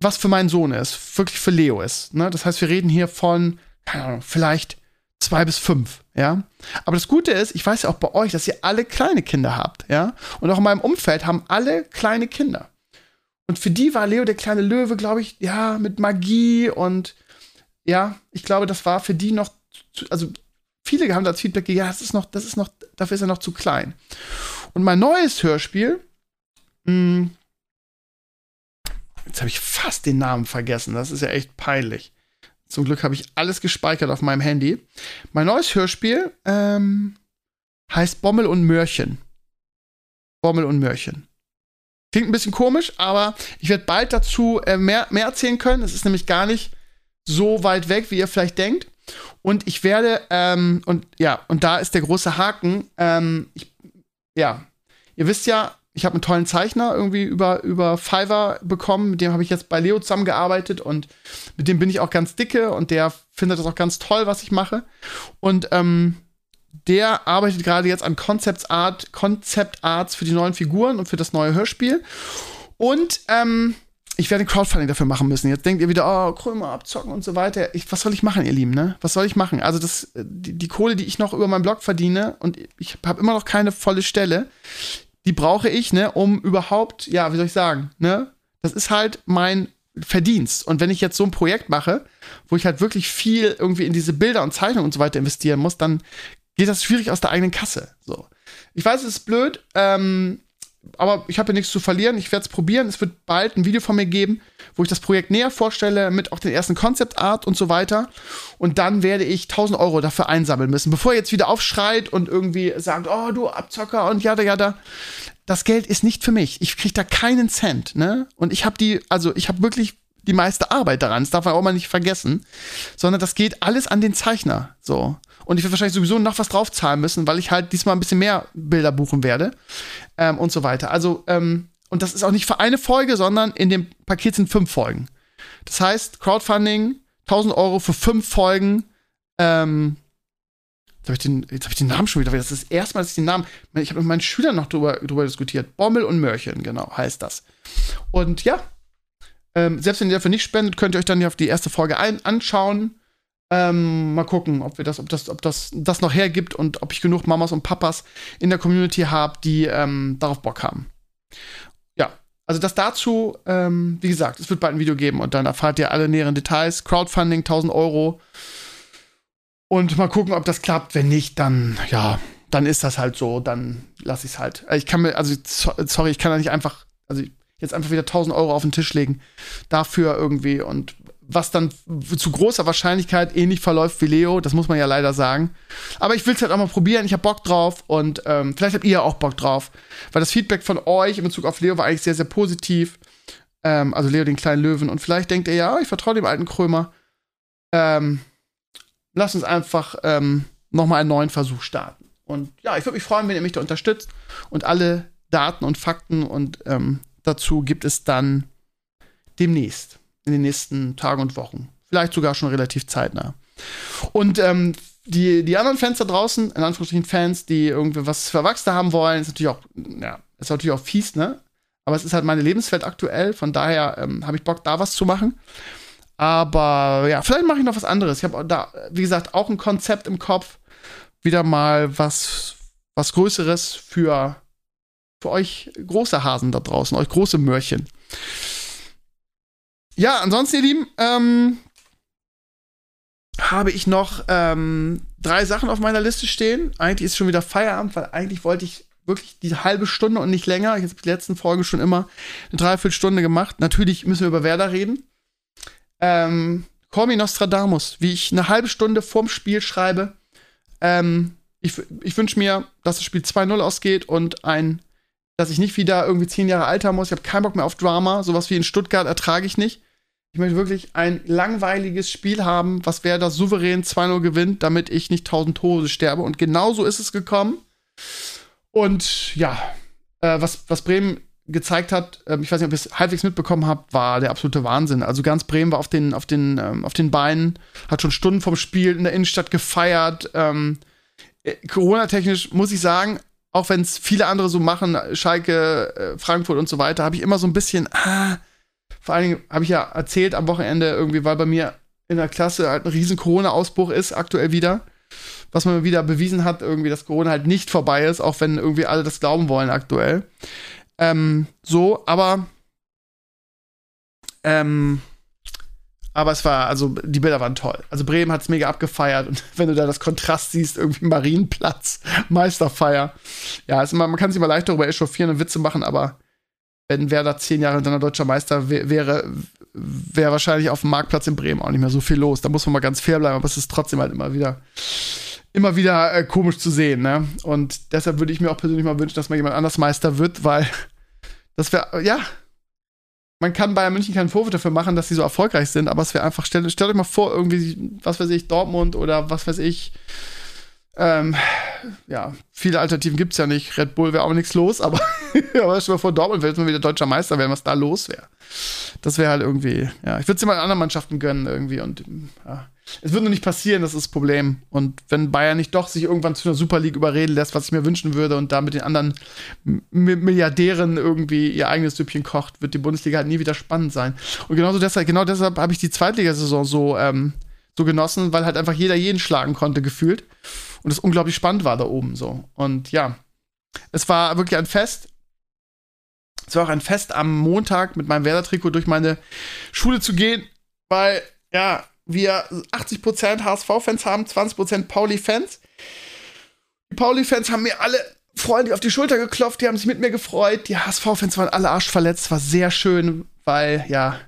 [SPEAKER 2] was für meinen Sohn ist. Wirklich für Leo ist. Ne? Das heißt, wir reden hier von, keine Ahnung, vielleicht zwei bis fünf, ja. Aber das Gute ist, ich weiß ja auch bei euch, dass ihr alle kleine Kinder habt, ja. Und auch in meinem Umfeld haben alle kleine Kinder. Und für die war Leo der kleine Löwe, glaube ich, ja, mit Magie und ja, ich glaube, das war für die noch, zu, also viele haben das Feedback, ja, das ist noch, das ist noch, dafür ist er noch zu klein. Und mein neues Hörspiel, mh, hm, jetzt habe ich fast den Namen vergessen, das ist ja echt peinlich. Zum Glück habe ich alles gespeichert auf meinem Handy. Mein neues Hörspiel ähm, heißt Bommel und Mörchen. Bommel und Mörchen. Klingt ein bisschen komisch, aber ich werde bald dazu äh, mehr, mehr erzählen können. Es ist nämlich gar nicht so weit weg, wie ihr vielleicht denkt. Und ich werde, ähm, und ja, und da ist der große Haken. Ähm, ich, ja, ihr wisst ja, ich habe einen tollen Zeichner irgendwie über, über Fiverr bekommen. Mit dem habe ich jetzt bei Leo zusammengearbeitet und mit dem bin ich auch ganz dicke und der findet das auch ganz toll, was ich mache. Und ähm, der arbeitet gerade jetzt an Concept Art, Concept Arts für die neuen Figuren und für das neue Hörspiel. Und ähm, ich werde Crowdfunding dafür machen müssen. Jetzt denkt ihr wieder, oh, Krömer abzocken und so weiter. Ich, was soll ich machen, ihr Lieben, ne? Was soll ich machen? Also, das, die, die Kohle, die ich noch über meinen Blog verdiene, und ich habe immer noch keine volle Stelle, die brauche ich, ne, um überhaupt, ja, wie soll ich sagen, ne? Das ist halt mein Verdienst. Und wenn ich jetzt so ein Projekt mache, wo ich halt wirklich viel irgendwie in diese Bilder und Zeichnungen und so weiter investieren muss, dann geht das schwierig aus der eigenen Kasse. So. Ich weiß, es ist blöd, ähm, aber ich habe ja nichts zu verlieren. Ich werde es probieren. Es wird bald ein Video von mir geben, wo ich das Projekt näher vorstelle, mit auch den ersten Concept Art und so weiter. Und dann werde ich 1000 Euro dafür einsammeln müssen. Bevor ihr jetzt wieder aufschreit und irgendwie sagt, oh, du Abzocker und jada, jada. Das Geld ist nicht für mich. Ich kriege da keinen Cent, ne? Und ich habe die, also ich habe wirklich die meiste Arbeit daran. Das darf man auch mal nicht vergessen. Sondern das geht alles an den Zeichner. So. Und ich werde wahrscheinlich sowieso noch was draufzahlen müssen, weil ich halt diesmal ein bisschen mehr Bilder buchen werde. Ähm, und so weiter. Also, ähm, und das ist auch nicht für eine Folge, sondern in dem Paket sind fünf Folgen. Das heißt, Crowdfunding, 1000 Euro für fünf Folgen. Ähm, jetzt habe ich, den, hab ich den Namen schon wieder. Das ist das erste Mal, dass ich den Namen. Ich habe mit meinen Schülern noch drüber, drüber diskutiert. Bommel und Mörchen, genau, heißt das. Und ja, ähm, selbst wenn ihr dafür nicht spendet, könnt ihr euch dann ja auf die erste Folge ein anschauen. Ähm, mal gucken, ob wir das, ob das, ob das, das noch hergibt und ob ich genug Mamas und Papas in der Community habe, die ähm, darauf Bock haben. Ja, also das dazu, ähm, wie gesagt, es wird bald ein Video geben und dann erfahrt ihr alle näheren Details. Crowdfunding 1000 Euro. Und mal gucken, ob das klappt. Wenn nicht, dann, ja, dann ist das halt so. Dann lasse ich es halt. Ich kann mir, also, sorry, ich kann da nicht einfach, also jetzt einfach wieder 1000 Euro auf den Tisch legen. Dafür irgendwie und was dann zu großer Wahrscheinlichkeit ähnlich verläuft wie Leo, das muss man ja leider sagen. Aber ich will es halt auch mal probieren, ich habe Bock drauf und ähm, vielleicht habt ihr auch Bock drauf. Weil das Feedback von euch in Bezug auf Leo war eigentlich sehr, sehr positiv. Ähm, also Leo, den kleinen Löwen. Und vielleicht denkt ihr, ja, ich vertraue dem alten Krömer. Ähm, lasst uns einfach ähm, nochmal einen neuen Versuch starten. Und ja, ich würde mich freuen, wenn ihr mich da unterstützt. Und alle Daten und Fakten und ähm, dazu gibt es dann demnächst in den nächsten Tagen und Wochen. Vielleicht sogar schon relativ zeitnah. Und ähm, die, die anderen Fans da draußen, in Anführungsstrichen Fans, die irgendwie was für Erwachsene haben wollen, ist natürlich auch, ja, ist natürlich auch fies, ne? Aber es ist halt meine Lebenswelt aktuell, von daher ähm, habe ich Bock, da was zu machen. Aber ja, vielleicht mache ich noch was anderes. Ich habe da, wie gesagt, auch ein Konzept im Kopf. Wieder mal was, was Größeres für, für euch große Hasen da draußen, euch große Möhrchen. Ja, ansonsten, ihr Lieben, ähm, habe ich noch ähm, drei Sachen auf meiner Liste stehen. Eigentlich ist schon wieder Feierabend, weil eigentlich wollte ich wirklich die halbe Stunde und nicht länger. Ich habe die letzten Folgen schon immer eine Dreiviertelstunde gemacht. Natürlich müssen wir über Werder reden. Ähm, Call me Nostradamus, wie ich eine halbe Stunde vorm Spiel schreibe. Ähm, ich, ich wünsche mir, dass das Spiel 2-0 ausgeht und ein, dass ich nicht wieder irgendwie zehn Jahre alter muss. Ich habe keinen Bock mehr auf Drama. Sowas wie in Stuttgart ertrage ich nicht. Ich möchte wirklich ein langweiliges Spiel haben, was wer das souverän 2-0 gewinnt, damit ich nicht 1000 Tore sterbe. Und genauso ist es gekommen. Und ja, äh, was, was Bremen gezeigt hat, äh, ich weiß nicht, ob ihr es halbwegs mitbekommen habt, war der absolute Wahnsinn. Also ganz Bremen war auf den, auf den, ähm, auf den Beinen, hat schon Stunden vom Spiel in der Innenstadt gefeiert. Ähm, äh, Corona-technisch muss ich sagen, auch wenn es viele andere so machen, Schalke, äh, Frankfurt und so weiter, habe ich immer so ein bisschen, ah, vor allen Dingen habe ich ja erzählt am Wochenende irgendwie, weil bei mir in der Klasse halt ein riesen Corona-Ausbruch ist, aktuell wieder. Was man wieder bewiesen hat, irgendwie, dass Corona halt nicht vorbei ist, auch wenn irgendwie alle das glauben wollen aktuell. Ähm, so, aber ähm, aber es war, also die Bilder waren toll. Also Bremen hat es mega abgefeiert und wenn du da das Kontrast siehst, irgendwie Marienplatz, Meisterfeier. Ja, also man, man kann sich mal leicht darüber echauffieren und Witze machen, aber wenn Werder zehn Jahre hintereinander deutscher Meister wäre, wäre wahrscheinlich auf dem Marktplatz in Bremen auch nicht mehr so viel los. Da muss man mal ganz fair bleiben, aber es ist trotzdem halt immer wieder, immer wieder äh, komisch zu sehen. Ne? Und deshalb würde ich mir auch persönlich mal wünschen, dass mal jemand anders Meister wird, weil das wäre, ja, man kann Bayern München keinen Vorwurf dafür machen, dass sie so erfolgreich sind, aber es wäre einfach, stellt, stellt euch mal vor, irgendwie, was weiß ich, Dortmund oder was weiß ich, ähm, ja, viele Alternativen gibt es ja nicht. Red Bull wäre auch nichts los, aber, aber schon mal vor Dortmund wäre jetzt mal wieder deutscher Meister werden, was da los wäre. Das wäre halt irgendwie, ja, ich würde es immer anderen Mannschaften gönnen irgendwie und ja. Es wird nur nicht passieren, das ist das Problem. Und wenn Bayern nicht doch sich irgendwann zu einer Super League überreden lässt, was ich mir wünschen würde, und da mit den anderen M Milliardären irgendwie ihr eigenes Süppchen kocht, wird die Bundesliga halt nie wieder spannend sein. Und genauso deshalb, genau deshalb habe ich die Zweitligasaison so, ähm, so genossen, weil halt einfach jeder jeden schlagen konnte, gefühlt. Und es unglaublich spannend war da oben so. Und ja, es war wirklich ein Fest. Es war auch ein Fest, am Montag mit meinem Werder-Trikot durch meine Schule zu gehen, weil, ja, wir 80% HSV-Fans haben, 20% Pauli-Fans. Die Pauli-Fans haben mir alle freundlich auf die Schulter geklopft, die haben sich mit mir gefreut. Die HSV-Fans waren alle arschverletzt, war sehr schön, weil, ja,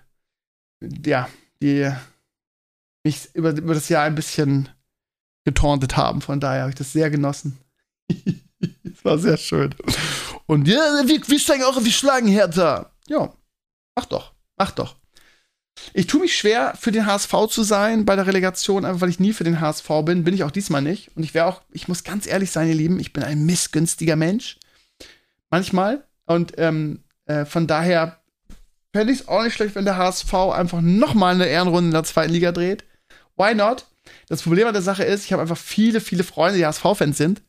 [SPEAKER 2] ja, die mich über, über das Jahr ein bisschen getauntet haben. Von daher habe ich das sehr genossen. das war sehr schön. Und ja, wir, wir steigen auch, schlagen Hertha. Ja, mach doch, mach doch. Ich tue mich schwer, für den HSV zu sein bei der Relegation, einfach weil ich nie für den HSV bin. Bin ich auch diesmal nicht. Und ich wäre auch, ich muss ganz ehrlich sein, ihr Lieben, ich bin ein missgünstiger Mensch. Manchmal. Und ähm, äh, von daher fände ich es auch nicht schlecht, wenn der HSV einfach nochmal eine Ehrenrunde in der zweiten Liga dreht. Why not? Das Problem an der Sache ist, ich habe einfach viele, viele Freunde, die HSV-Fans sind.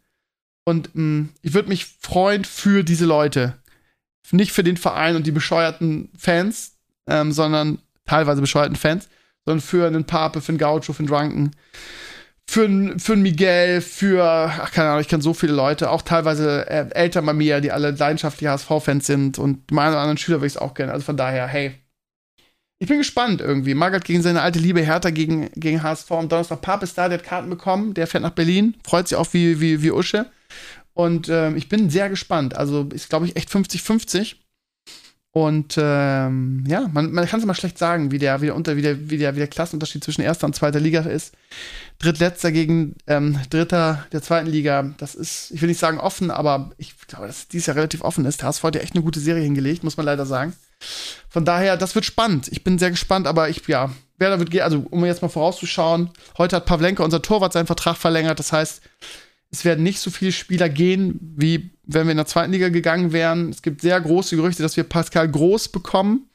[SPEAKER 2] Und mh, mm, ich würde mich freuen für diese Leute. Nicht für den Verein und die bescheuerten Fans, ähm, sondern teilweise bescheuerten Fans, sondern für einen Pape, für einen Gaucho, für einen Drunken, für einen, für einen Miguel, für, ach keine Ahnung, ich kenne so viele Leute, auch teilweise äh, Eltern bei mir, die alle leidenschaftliche HSV-Fans sind und meine anderen Schüler würde ich es auch gerne. Also von daher, hey, ich bin gespannt irgendwie. Margaret gegen seine alte Liebe Hertha gegen, gegen HSV. Am Donnerstag Pape ist da, der hat Karten bekommen, der fährt nach Berlin, freut sich auch wie, wie, wie Usche. Und ähm, ich bin sehr gespannt. Also ist, glaube ich, echt 50-50. Und ähm, ja, man, man kann es immer schlecht sagen, wie der, wie der, unter, wie der, wie der, wie der Klassenunterschied zwischen erster und zweiter Liga ist. Drittletzter gegen ähm, Dritter der zweiten Liga, das ist, ich will nicht sagen offen, aber ich glaube, dass dies ja relativ offen ist. Der HSV hat ja echt eine gute Serie hingelegt, muss man leider sagen. Von daher, das wird spannend. Ich bin sehr gespannt, aber ich, ja, wer da wird gehen, also um jetzt mal vorauszuschauen, heute hat Pavlenka, unser Torwart, seinen Vertrag verlängert. Das heißt, es werden nicht so viele Spieler gehen, wie wenn wir in der zweiten Liga gegangen wären. Es gibt sehr große Gerüchte, dass wir Pascal Groß bekommen.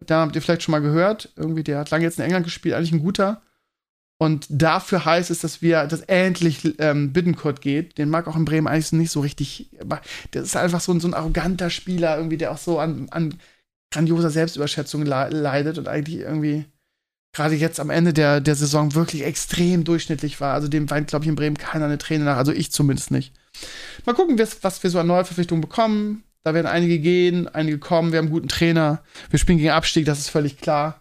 [SPEAKER 2] Da habt ihr vielleicht schon mal gehört. Irgendwie, der hat lange jetzt in England gespielt, eigentlich ein guter. Und dafür heißt es, dass wir, dass endlich ähm, Bittenkurt geht. Den mag auch in Bremen eigentlich nicht so richtig. Aber der ist einfach so ein, so ein arroganter Spieler, irgendwie, der auch so an, an grandioser Selbstüberschätzung le leidet und eigentlich irgendwie gerade jetzt am Ende der, der Saison wirklich extrem durchschnittlich war. Also dem weint, glaube ich, in Bremen keiner eine Träne nach. Also ich zumindest nicht. Mal gucken, was wir so an Neuverpflichtungen bekommen. Da werden einige gehen, einige kommen. Wir haben einen guten Trainer. Wir spielen gegen Abstieg, das ist völlig klar.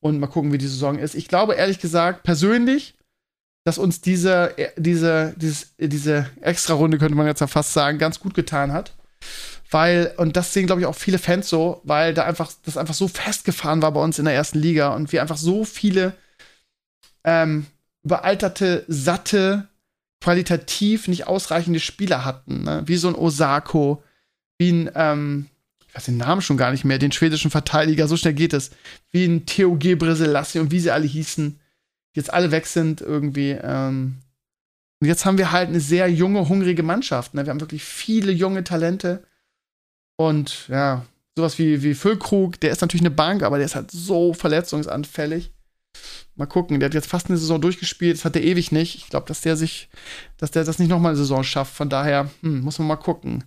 [SPEAKER 2] Und mal gucken, wie die Saison ist. Ich glaube, ehrlich gesagt, persönlich, dass uns diese, diese, dieses, diese Extra-Runde, könnte man jetzt ja fast sagen, ganz gut getan hat weil, und das sehen, glaube ich, auch viele Fans so, weil da einfach, das einfach so festgefahren war bei uns in der ersten Liga und wir einfach so viele ähm, überalterte, satte, qualitativ nicht ausreichende Spieler hatten, ne? wie so ein Osako, wie ein, ähm, ich weiß den Namen schon gar nicht mehr, den schwedischen Verteidiger, so schnell geht es, wie ein Theo G. Breselassi und wie sie alle hießen, jetzt alle weg sind irgendwie. Ähm. Und jetzt haben wir halt eine sehr junge, hungrige Mannschaft. Ne? Wir haben wirklich viele junge Talente und ja, sowas wie, wie Füllkrug, der ist natürlich eine Bank, aber der ist halt so verletzungsanfällig. Mal gucken, der hat jetzt fast eine Saison durchgespielt, das hat der ewig nicht. Ich glaube, dass der sich, dass der das nicht nochmal eine Saison schafft. Von daher hm, muss man mal gucken.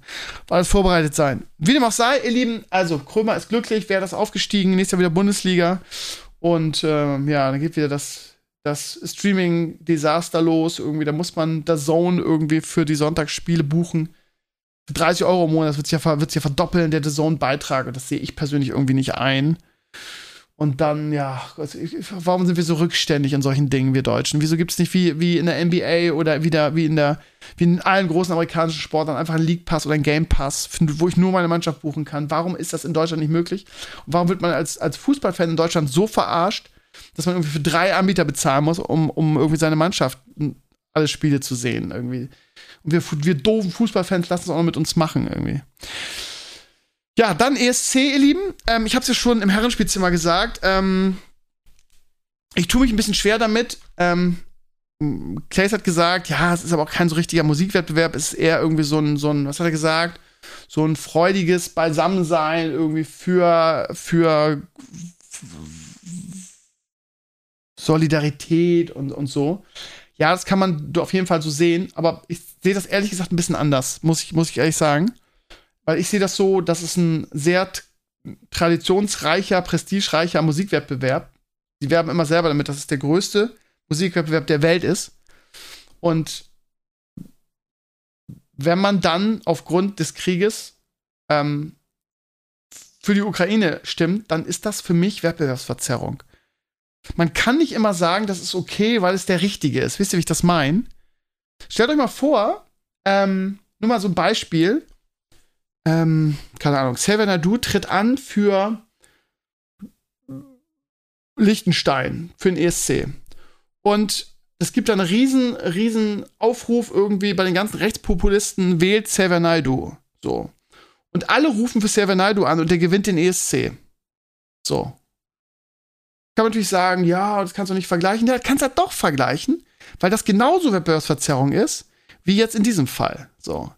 [SPEAKER 2] War alles vorbereitet sein. Wie dem auch sei, ihr Lieben, also Krömer ist glücklich, wäre das aufgestiegen, nächstes Jahr wieder Bundesliga. Und ähm, ja, dann geht wieder das, das Streaming-Desaster los. Irgendwie, da muss man der Zone irgendwie für die Sonntagsspiele buchen. 30 Euro im Monat wird sich ja, wird's ja verdoppeln, der Zone-Beitrag. Und das sehe ich persönlich irgendwie nicht ein. Und dann, ja, also warum sind wir so rückständig in solchen Dingen, wir Deutschen? Wieso gibt es nicht wie, wie in der NBA oder wieder wie in der, wie in allen großen amerikanischen Sportlern einfach einen League Pass oder einen Game Pass, wo ich nur meine Mannschaft buchen kann? Warum ist das in Deutschland nicht möglich? Und warum wird man als, als Fußballfan in Deutschland so verarscht, dass man irgendwie für drei Anbieter bezahlen muss, um, um irgendwie seine Mannschaft alle Spiele zu sehen, irgendwie? Und wir, wir doofen Fußballfans lassen es auch noch mit uns machen irgendwie. Ja, dann ESC, ihr Lieben. Ähm, ich habe es ja schon im Herrenspielzimmer gesagt. Ähm, ich tue mich ein bisschen schwer damit. Ähm, Clays hat gesagt, ja, es ist aber auch kein so richtiger Musikwettbewerb. Es ist eher irgendwie so ein, so ein, was hat er gesagt? So ein freudiges Beisammensein irgendwie für, für Solidarität und, und so. Ja, das kann man auf jeden Fall so sehen, aber ich sehe das ehrlich gesagt ein bisschen anders, muss ich, muss ich ehrlich sagen. Weil ich sehe das so, dass es ein sehr traditionsreicher, prestigereicher Musikwettbewerb. Die werben immer selber damit, dass es der größte Musikwettbewerb der Welt ist. Und wenn man dann aufgrund des Krieges ähm, für die Ukraine stimmt, dann ist das für mich Wettbewerbsverzerrung. Man kann nicht immer sagen, das ist okay, weil es der Richtige ist. Wisst ihr, wie ich das meine? Stellt euch mal vor, ähm, nur mal so ein Beispiel. Ähm, keine Ahnung, Xavier Nadu tritt an für Liechtenstein, für den ESC. Und es gibt da einen riesen, riesen Aufruf irgendwie bei den ganzen Rechtspopulisten, wählt Xavier Naidu. So. Und alle rufen für Xavier Naidu an und der gewinnt den ESC. So. Kann man natürlich sagen, ja, das kannst du nicht vergleichen. Ja, kannst du halt doch vergleichen, weil das genauso Wettbewerbsverzerrung ist, wie jetzt in diesem Fall. So.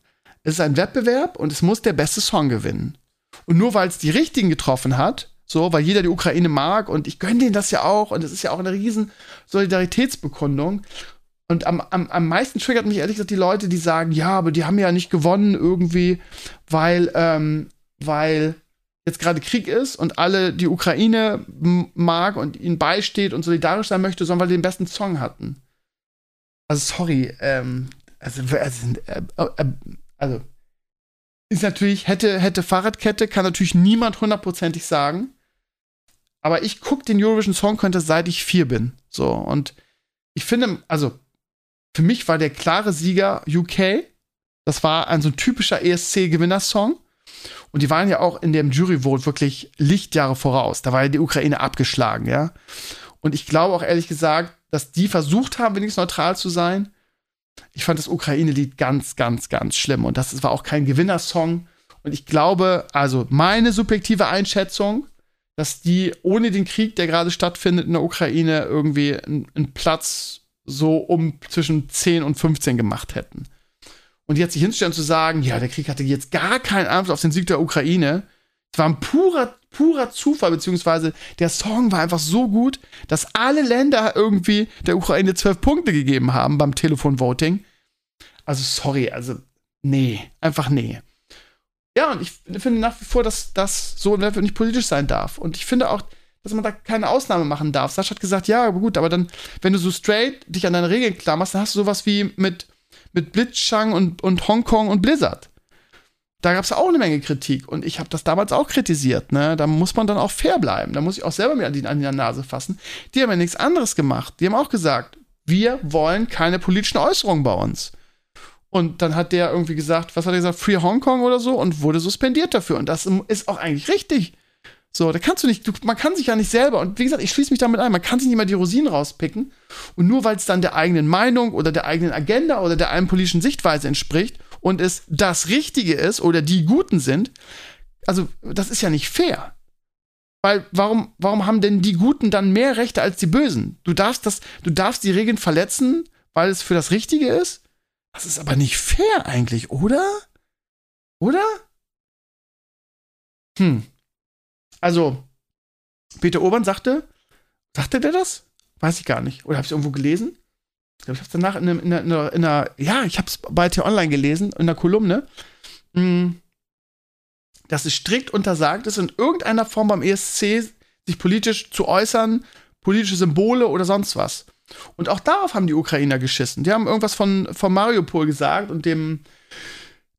[SPEAKER 2] Es ist ein Wettbewerb und es muss der beste Song gewinnen. Und nur weil es die richtigen getroffen hat, so, weil jeder die Ukraine mag und ich gönne denen das ja auch und es ist ja auch eine riesen Solidaritätsbekundung. Und am, am, am meisten triggert mich ehrlich gesagt die Leute, die sagen, ja, aber die haben ja nicht gewonnen irgendwie, weil, ähm, weil jetzt gerade Krieg ist und alle die Ukraine mag und ihnen beisteht und solidarisch sein möchte, sondern weil die den besten Song hatten. Also sorry, ähm, also, also, äh, äh, also ist natürlich, hätte, hätte Fahrradkette, kann natürlich niemand hundertprozentig sagen aber ich gucke den Eurovision Song Contest, seit ich vier bin. So, und ich finde, also, für mich war der klare Sieger UK. Das war ein so ein typischer ESC-Gewinnersong. Und die waren ja auch in dem Jury-Vote wirklich Lichtjahre voraus. Da war ja die Ukraine abgeschlagen, ja. Und ich glaube auch ehrlich gesagt, dass die versucht haben, wenigstens neutral zu sein. Ich fand das Ukraine-Lied ganz, ganz, ganz schlimm. Und das war auch kein Gewinnersong. Und ich glaube, also meine subjektive Einschätzung, dass die ohne den Krieg, der gerade stattfindet in der Ukraine, irgendwie einen Platz so um zwischen 10 und 15 gemacht hätten. Und jetzt sich hinstellen zu sagen, ja, der Krieg hatte jetzt gar keinen Einfluss auf den Sieg der Ukraine. Es war ein purer, purer Zufall, beziehungsweise der Song war einfach so gut, dass alle Länder irgendwie der Ukraine zwölf Punkte gegeben haben beim Telefonvoting. Also sorry, also nee, einfach nee. Ja, und ich finde nach wie vor, dass das so nicht politisch sein darf. Und ich finde auch, dass man da keine Ausnahme machen darf. Sascha hat gesagt, ja, aber gut, aber dann, wenn du so straight dich an deine Regeln klammerst, dann hast du sowas wie mit, mit Blitzchang und, und Hongkong und Blizzard. Da gab es auch eine Menge Kritik und ich habe das damals auch kritisiert. Ne? Da muss man dann auch fair bleiben. Da muss ich auch selber mir an die, an die Nase fassen. Die haben ja nichts anderes gemacht. Die haben auch gesagt, wir wollen keine politischen Äußerungen bei uns. Und dann hat der irgendwie gesagt, was hat er gesagt, Free Hong Kong oder so und wurde suspendiert dafür. Und das ist auch eigentlich richtig. So, da kannst du nicht, du, man kann sich ja nicht selber, und wie gesagt, ich schließe mich damit ein, man kann sich nicht mal die Rosinen rauspicken. Und nur weil es dann der eigenen Meinung oder der eigenen Agenda oder der einen politischen Sichtweise entspricht und es das Richtige ist oder die Guten sind, also das ist ja nicht fair. Weil warum, warum haben denn die Guten dann mehr Rechte als die Bösen? Du darfst das, du darfst die Regeln verletzen, weil es für das Richtige ist das ist aber nicht fair eigentlich, oder? Oder? Hm. Also, Peter Obern sagte, sagte der das? Weiß ich gar nicht. Oder habe ich irgendwo gelesen? Ich glaube, ich habe es danach in einer, in, einer, in einer, ja, ich habe es bei T-Online gelesen, in einer Kolumne, hm, dass es strikt untersagt ist, in irgendeiner Form beim ESC sich politisch zu äußern, politische Symbole oder sonst was. Und auch darauf haben die Ukrainer geschissen. Die haben irgendwas von, von Mariupol gesagt und dem,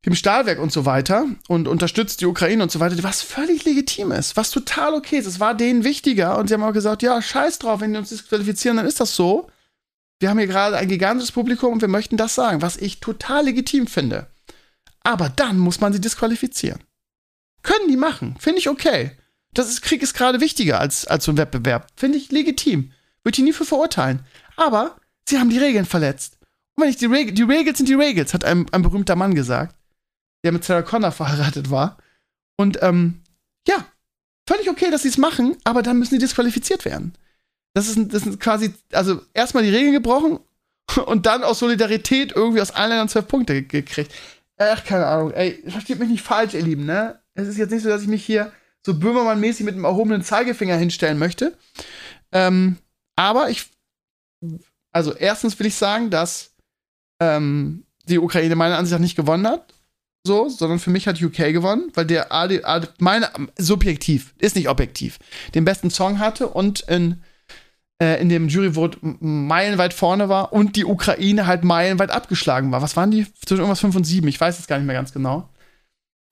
[SPEAKER 2] dem Stahlwerk und so weiter und unterstützt die Ukraine und so weiter, was völlig legitim ist, was total okay ist. Es war denen wichtiger und sie haben auch gesagt, ja, scheiß drauf, wenn die uns disqualifizieren, dann ist das so. Wir haben hier gerade ein gigantisches Publikum und wir möchten das sagen, was ich total legitim finde. Aber dann muss man sie disqualifizieren. Können die machen, finde ich okay. Das ist, Krieg ist gerade wichtiger als, als so ein Wettbewerb. Finde ich legitim. Würde ich nie für verurteilen. Aber sie haben die Regeln verletzt. Und wenn ich die Regeln, die Regeln sind die Regeln, hat ein, ein berühmter Mann gesagt, der mit Sarah Connor verheiratet war. Und ähm, ja, völlig okay, dass sie es machen, aber dann müssen die disqualifiziert werden. Das ist, das ist quasi, also erstmal die Regeln gebrochen und dann aus Solidarität irgendwie aus allen Ländern zwölf Punkte gekriegt. Ach, keine Ahnung, ey, versteht mich nicht falsch, ihr Lieben, ne? Es ist jetzt nicht so, dass ich mich hier so Böhmermann-mäßig mit einem erhobenen Zeigefinger hinstellen möchte. Ähm, Aber ich, also erstens will ich sagen, dass ähm, die Ukraine meiner Ansicht nach nicht gewonnen hat, so, sondern für mich hat UK gewonnen, weil der AD, AD meine subjektiv ist nicht objektiv, den besten Song hatte und in äh, in dem Juryvote meilenweit vorne war und die Ukraine halt meilenweit abgeschlagen war. Was waren die? Zwischen irgendwas 5 und 7, ich weiß es gar nicht mehr ganz genau.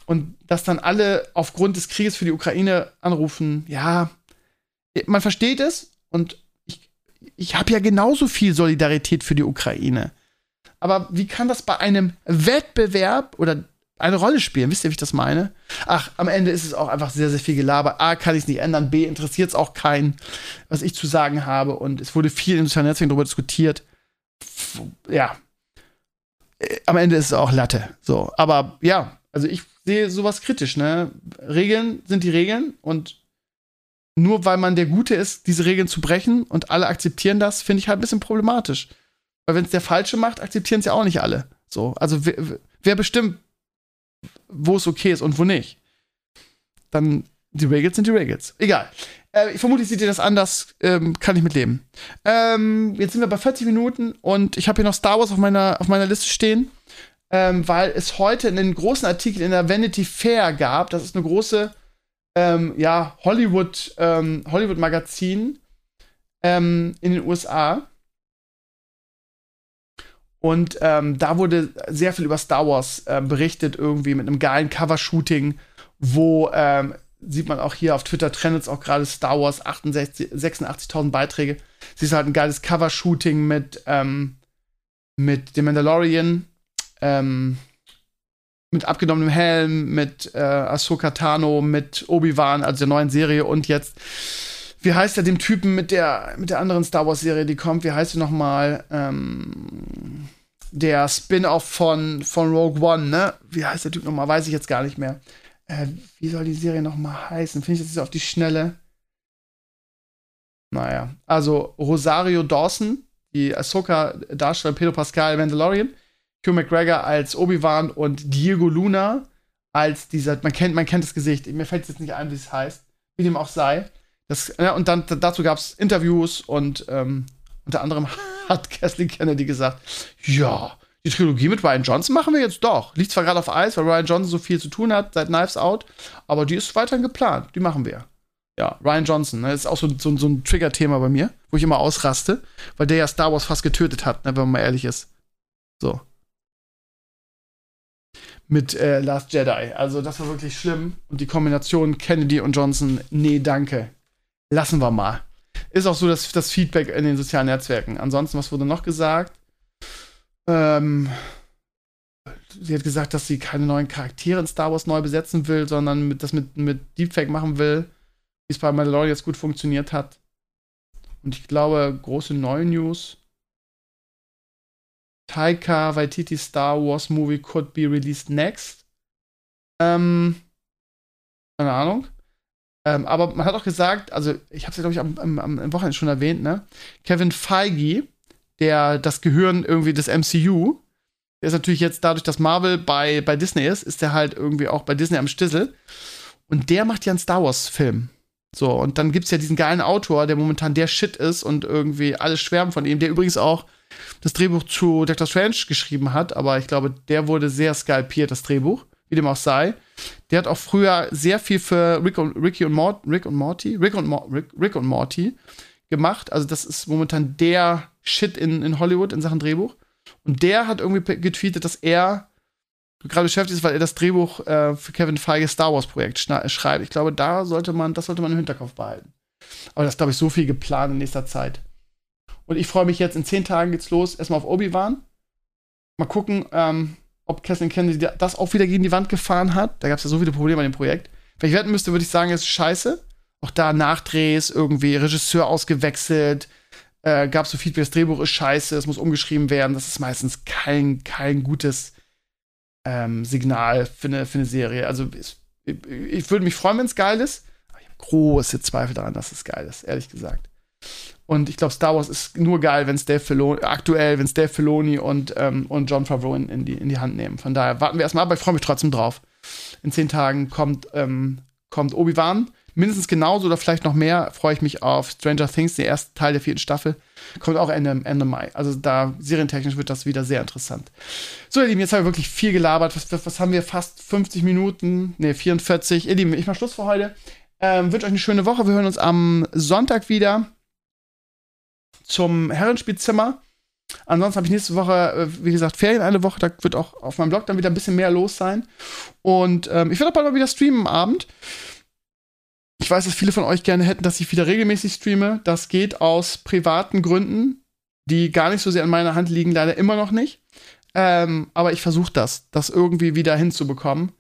[SPEAKER 2] Und dass dann alle aufgrund des Krieges für die Ukraine anrufen, ja, man versteht es und ich, ich habe ja genauso viel Solidarität für die Ukraine. Aber wie kann das bei einem Wettbewerb oder eine Rolle spielen. Wisst ihr, wie ich das meine? Ach, am Ende ist es auch einfach sehr, sehr viel Gelaber. A, kann ich es nicht ändern. B, interessiert es auch keinen, was ich zu sagen habe. Und es wurde viel in sozialen Netzwerken darüber diskutiert. Ja. Am Ende ist es auch Latte. So. Aber ja, also ich sehe sowas kritisch, ne? Regeln sind die Regeln und nur weil man der Gute ist, diese Regeln zu brechen und alle akzeptieren das, finde ich halt ein bisschen problematisch. Weil wenn es der Falsche macht, akzeptieren es ja auch nicht alle. So, also wer, wer bestimmt, wo es okay ist und wo nicht. Dann die Regels sind die Regels. Egal. Äh, ich vermute, seht ihr das anders, ähm, kann ich mit leben. Ähm, jetzt sind wir bei 40 Minuten und ich habe hier noch Star Wars auf meiner, auf meiner Liste stehen, ähm, weil es heute einen großen Artikel in der Vanity Fair gab. Das ist eine große, ähm, ja, Hollywood, ähm, Hollywood-Magazin ähm, in den USA. Und ähm, da wurde sehr viel über Star Wars äh, berichtet, irgendwie mit einem geilen Covershooting, wo ähm, sieht man auch hier auf Twitter trendet auch gerade Star Wars 86.000 Beiträge. Sie ist halt ein geiles Covershooting mit, ähm, mit dem Mandalorian, ähm, mit abgenommenem Helm, mit äh, Ahsoka Tano, mit Obi-Wan, also der neuen Serie und jetzt wie heißt er, dem Typen mit der, mit der anderen Star Wars-Serie, die kommt, wie heißt sie nochmal? Ähm, der Spin-off von, von Rogue One, ne? Wie heißt der Typ nochmal? Weiß ich jetzt gar nicht mehr. Äh, wie soll die Serie nochmal heißen? Finde ich das jetzt auf die Schnelle? Naja, also Rosario Dawson, die Ahsoka-Darsteller Pedro Pascal Mandalorian, Hugh McGregor als Obi-Wan und Diego Luna als dieser, man kennt, man kennt das Gesicht, mir fällt jetzt nicht ein, wie es heißt, wie dem auch sei. Das, ja, und dann dazu gab es Interviews und ähm, unter anderem hat Kathleen Kennedy gesagt, ja, die Trilogie mit Ryan Johnson machen wir jetzt doch. Liegt zwar gerade auf Eis, weil Ryan Johnson so viel zu tun hat seit Knives Out, aber die ist weiterhin geplant. Die machen wir. Ja, Ryan Johnson, ne, ist auch so, so, so ein Trigger-Thema bei mir, wo ich immer ausraste, weil der ja Star Wars fast getötet hat, ne, wenn man mal ehrlich ist. So. Mit äh, Last Jedi. Also, das war wirklich schlimm. Und die Kombination Kennedy und Johnson, nee, danke lassen wir mal. Ist auch so das, das Feedback in den sozialen Netzwerken. Ansonsten, was wurde noch gesagt? Ähm, sie hat gesagt, dass sie keine neuen Charaktere in Star Wars neu besetzen will, sondern mit, das mit, mit Deepfake machen will, wie es bei Mandalorian jetzt gut funktioniert hat. Und ich glaube, große neue News. Taika Waititi Star Wars Movie could be released next. Ähm, keine Ahnung. Ähm, aber man hat auch gesagt, also ich habe es ja, glaube ich, am, am, am, Wochenende schon erwähnt, ne? Kevin Feige, der das Gehirn irgendwie des MCU, der ist natürlich jetzt dadurch, dass Marvel bei, bei Disney ist, ist der halt irgendwie auch bei Disney am Stissel. Und der macht ja einen Star Wars-Film. So, und dann gibt es ja diesen geilen Autor, der momentan der Shit ist und irgendwie alles schwärmen von ihm, der übrigens auch das Drehbuch zu Doctor Strange geschrieben hat, aber ich glaube, der wurde sehr skalpiert, das Drehbuch wie dem auch sei. Der hat auch früher sehr viel für Rick und, Ricky und Mort, Rick und Morty, Rick und, Rick, Rick und Morty gemacht. Also das ist momentan der Shit in, in Hollywood in Sachen Drehbuch. Und der hat irgendwie getweetet, dass er gerade beschäftigt ist, weil er das Drehbuch äh, für Kevin Feige Star Wars Projekt schreibt. Ich glaube, da sollte man, das sollte man im Hinterkopf behalten. Aber das ist, glaube ich, so viel geplant in nächster Zeit. Und ich freue mich jetzt, in zehn Tagen geht's los, erstmal auf Obi-Wan. Mal gucken, ähm, ob Kathleen Kennedy das auch wieder gegen die Wand gefahren hat. Da gab es ja so viele Probleme an dem Projekt. Wenn ich wetten müsste, würde ich sagen, es ist scheiße. Auch da Nachdrehs, irgendwie Regisseur ausgewechselt, äh, gab es so Feedback, das Drehbuch ist scheiße, es muss umgeschrieben werden. Das ist meistens kein, kein gutes ähm, Signal für eine, für eine Serie. Also ich, ich würde mich freuen, wenn es geil ist. Aber ich habe große Zweifel daran, dass es geil ist, ehrlich gesagt. Und ich glaube, Star Wars ist nur geil, wenn es Dave Filoni, aktuell, wenn es Dave Filoni und, ähm, und John Favreau in, in, die, in die Hand nehmen. Von daher warten wir erstmal, aber ich freue mich trotzdem drauf. In zehn Tagen kommt, ähm, kommt Obi-Wan mindestens genauso oder vielleicht noch mehr freue ich mich auf Stranger Things, den ersten Teil der vierten Staffel. Kommt auch Ende, Ende Mai. Also da serientechnisch wird das wieder sehr interessant. So, ihr Lieben, jetzt haben wir wirklich viel gelabert. Was, was, was haben wir? Fast 50 Minuten? Ne, 44. Ihr Lieben, ich mach Schluss für heute. Ähm, wünsche euch eine schöne Woche. Wir hören uns am Sonntag wieder zum Herrenspielzimmer. Ansonsten habe ich nächste Woche, äh, wie gesagt, Ferien eine Woche. Da wird auch auf meinem Blog dann wieder ein bisschen mehr los sein. Und ähm, ich werde auch bald mal wieder streamen am Abend. Ich weiß, dass viele von euch gerne hätten, dass ich wieder regelmäßig streame. Das geht aus privaten Gründen, die gar nicht so sehr in meiner Hand liegen, leider immer noch nicht. Ähm, aber ich versuche das, das irgendwie wieder hinzubekommen,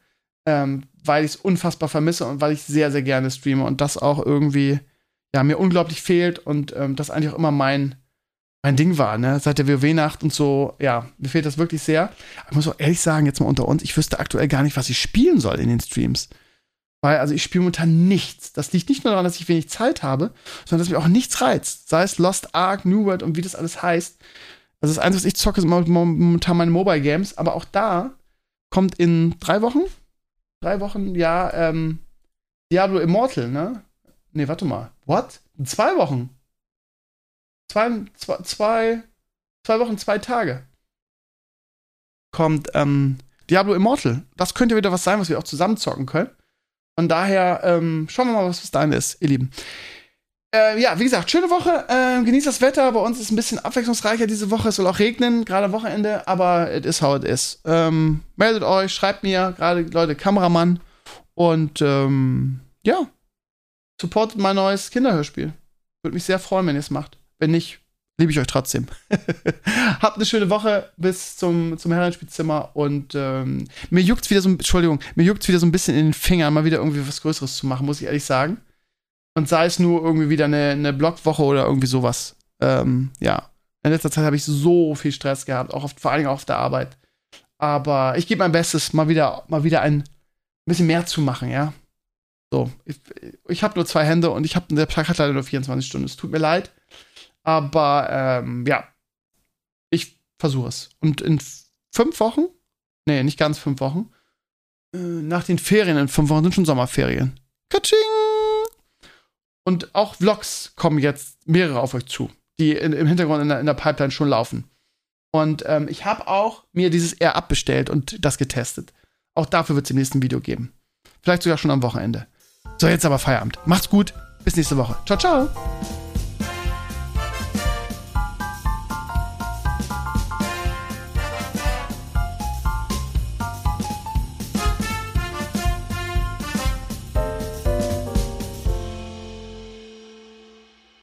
[SPEAKER 2] ähm, weil ich es unfassbar vermisse und weil ich sehr, sehr gerne streame und das auch irgendwie, ja, mir unglaublich fehlt und ähm, das eigentlich auch immer mein, mein Ding war, ne? Seit der WoW-Nacht und so, ja, mir fehlt das wirklich sehr. Ich muss auch ehrlich sagen, jetzt mal unter uns, ich wüsste aktuell gar nicht, was ich spielen soll in den Streams. Weil, also ich spiele momentan nichts. Das liegt nicht nur daran, dass ich wenig Zeit habe, sondern dass mich auch nichts reizt. Sei es Lost Ark, New World und wie das alles heißt. Also das Einzige, was ich zocke, sind momentan meine Mobile Games, aber auch da kommt in drei Wochen, drei Wochen, ja, ähm, Diablo Immortal, ne? Ne, warte mal. What? In zwei Wochen? Zwei, zwei, zwei, Wochen, zwei Tage kommt ähm, Diablo Immortal. Das könnte wieder was sein, was wir auch zusammen zocken können. Von daher ähm, schauen wir mal, was bis dahin ist, ihr Lieben. Äh, ja, wie gesagt, schöne Woche. Äh, genießt das Wetter. Bei uns ist es ein bisschen abwechslungsreicher diese Woche. Es soll auch regnen, gerade am Wochenende, aber es ist how it is. Ähm, meldet euch, schreibt mir, gerade Leute, Kameramann. Und ähm, ja, supportet mein neues Kinderhörspiel. Würde mich sehr freuen, wenn ihr es macht. Wenn nicht, liebe ich euch trotzdem. Habt eine schöne Woche bis zum, zum Herrenspielzimmer und ähm, mir juckt's wieder so, Entschuldigung, mir juckt's wieder so ein bisschen in den Fingern, mal wieder irgendwie was Größeres zu machen, muss ich ehrlich sagen. Und sei es nur irgendwie wieder eine, eine Blogwoche oder irgendwie sowas. Ähm, ja. In letzter Zeit habe ich so viel Stress gehabt, auch auf, vor allen Dingen auch auf der Arbeit. Aber ich gebe mein Bestes, mal wieder, mal wieder ein bisschen mehr zu machen, ja. So, ich, ich habe nur zwei Hände und ich habe der Tag hat leider nur 24 Stunden. Es tut mir leid. Aber ähm, ja, ich versuche es. Und in fünf Wochen, nee, nicht ganz fünf Wochen, äh, nach den Ferien in fünf Wochen sind schon Sommerferien. Katsching! Und auch Vlogs kommen jetzt mehrere auf euch zu, die in, im Hintergrund in der, in der, Pipeline schon laufen. Und ähm, ich habe auch mir dieses Air abbestellt und das getestet. Auch dafür wird es im nächsten Video geben. Vielleicht sogar schon am Wochenende. So, jetzt aber Feierabend. Macht's gut. Bis nächste Woche. Ciao, ciao.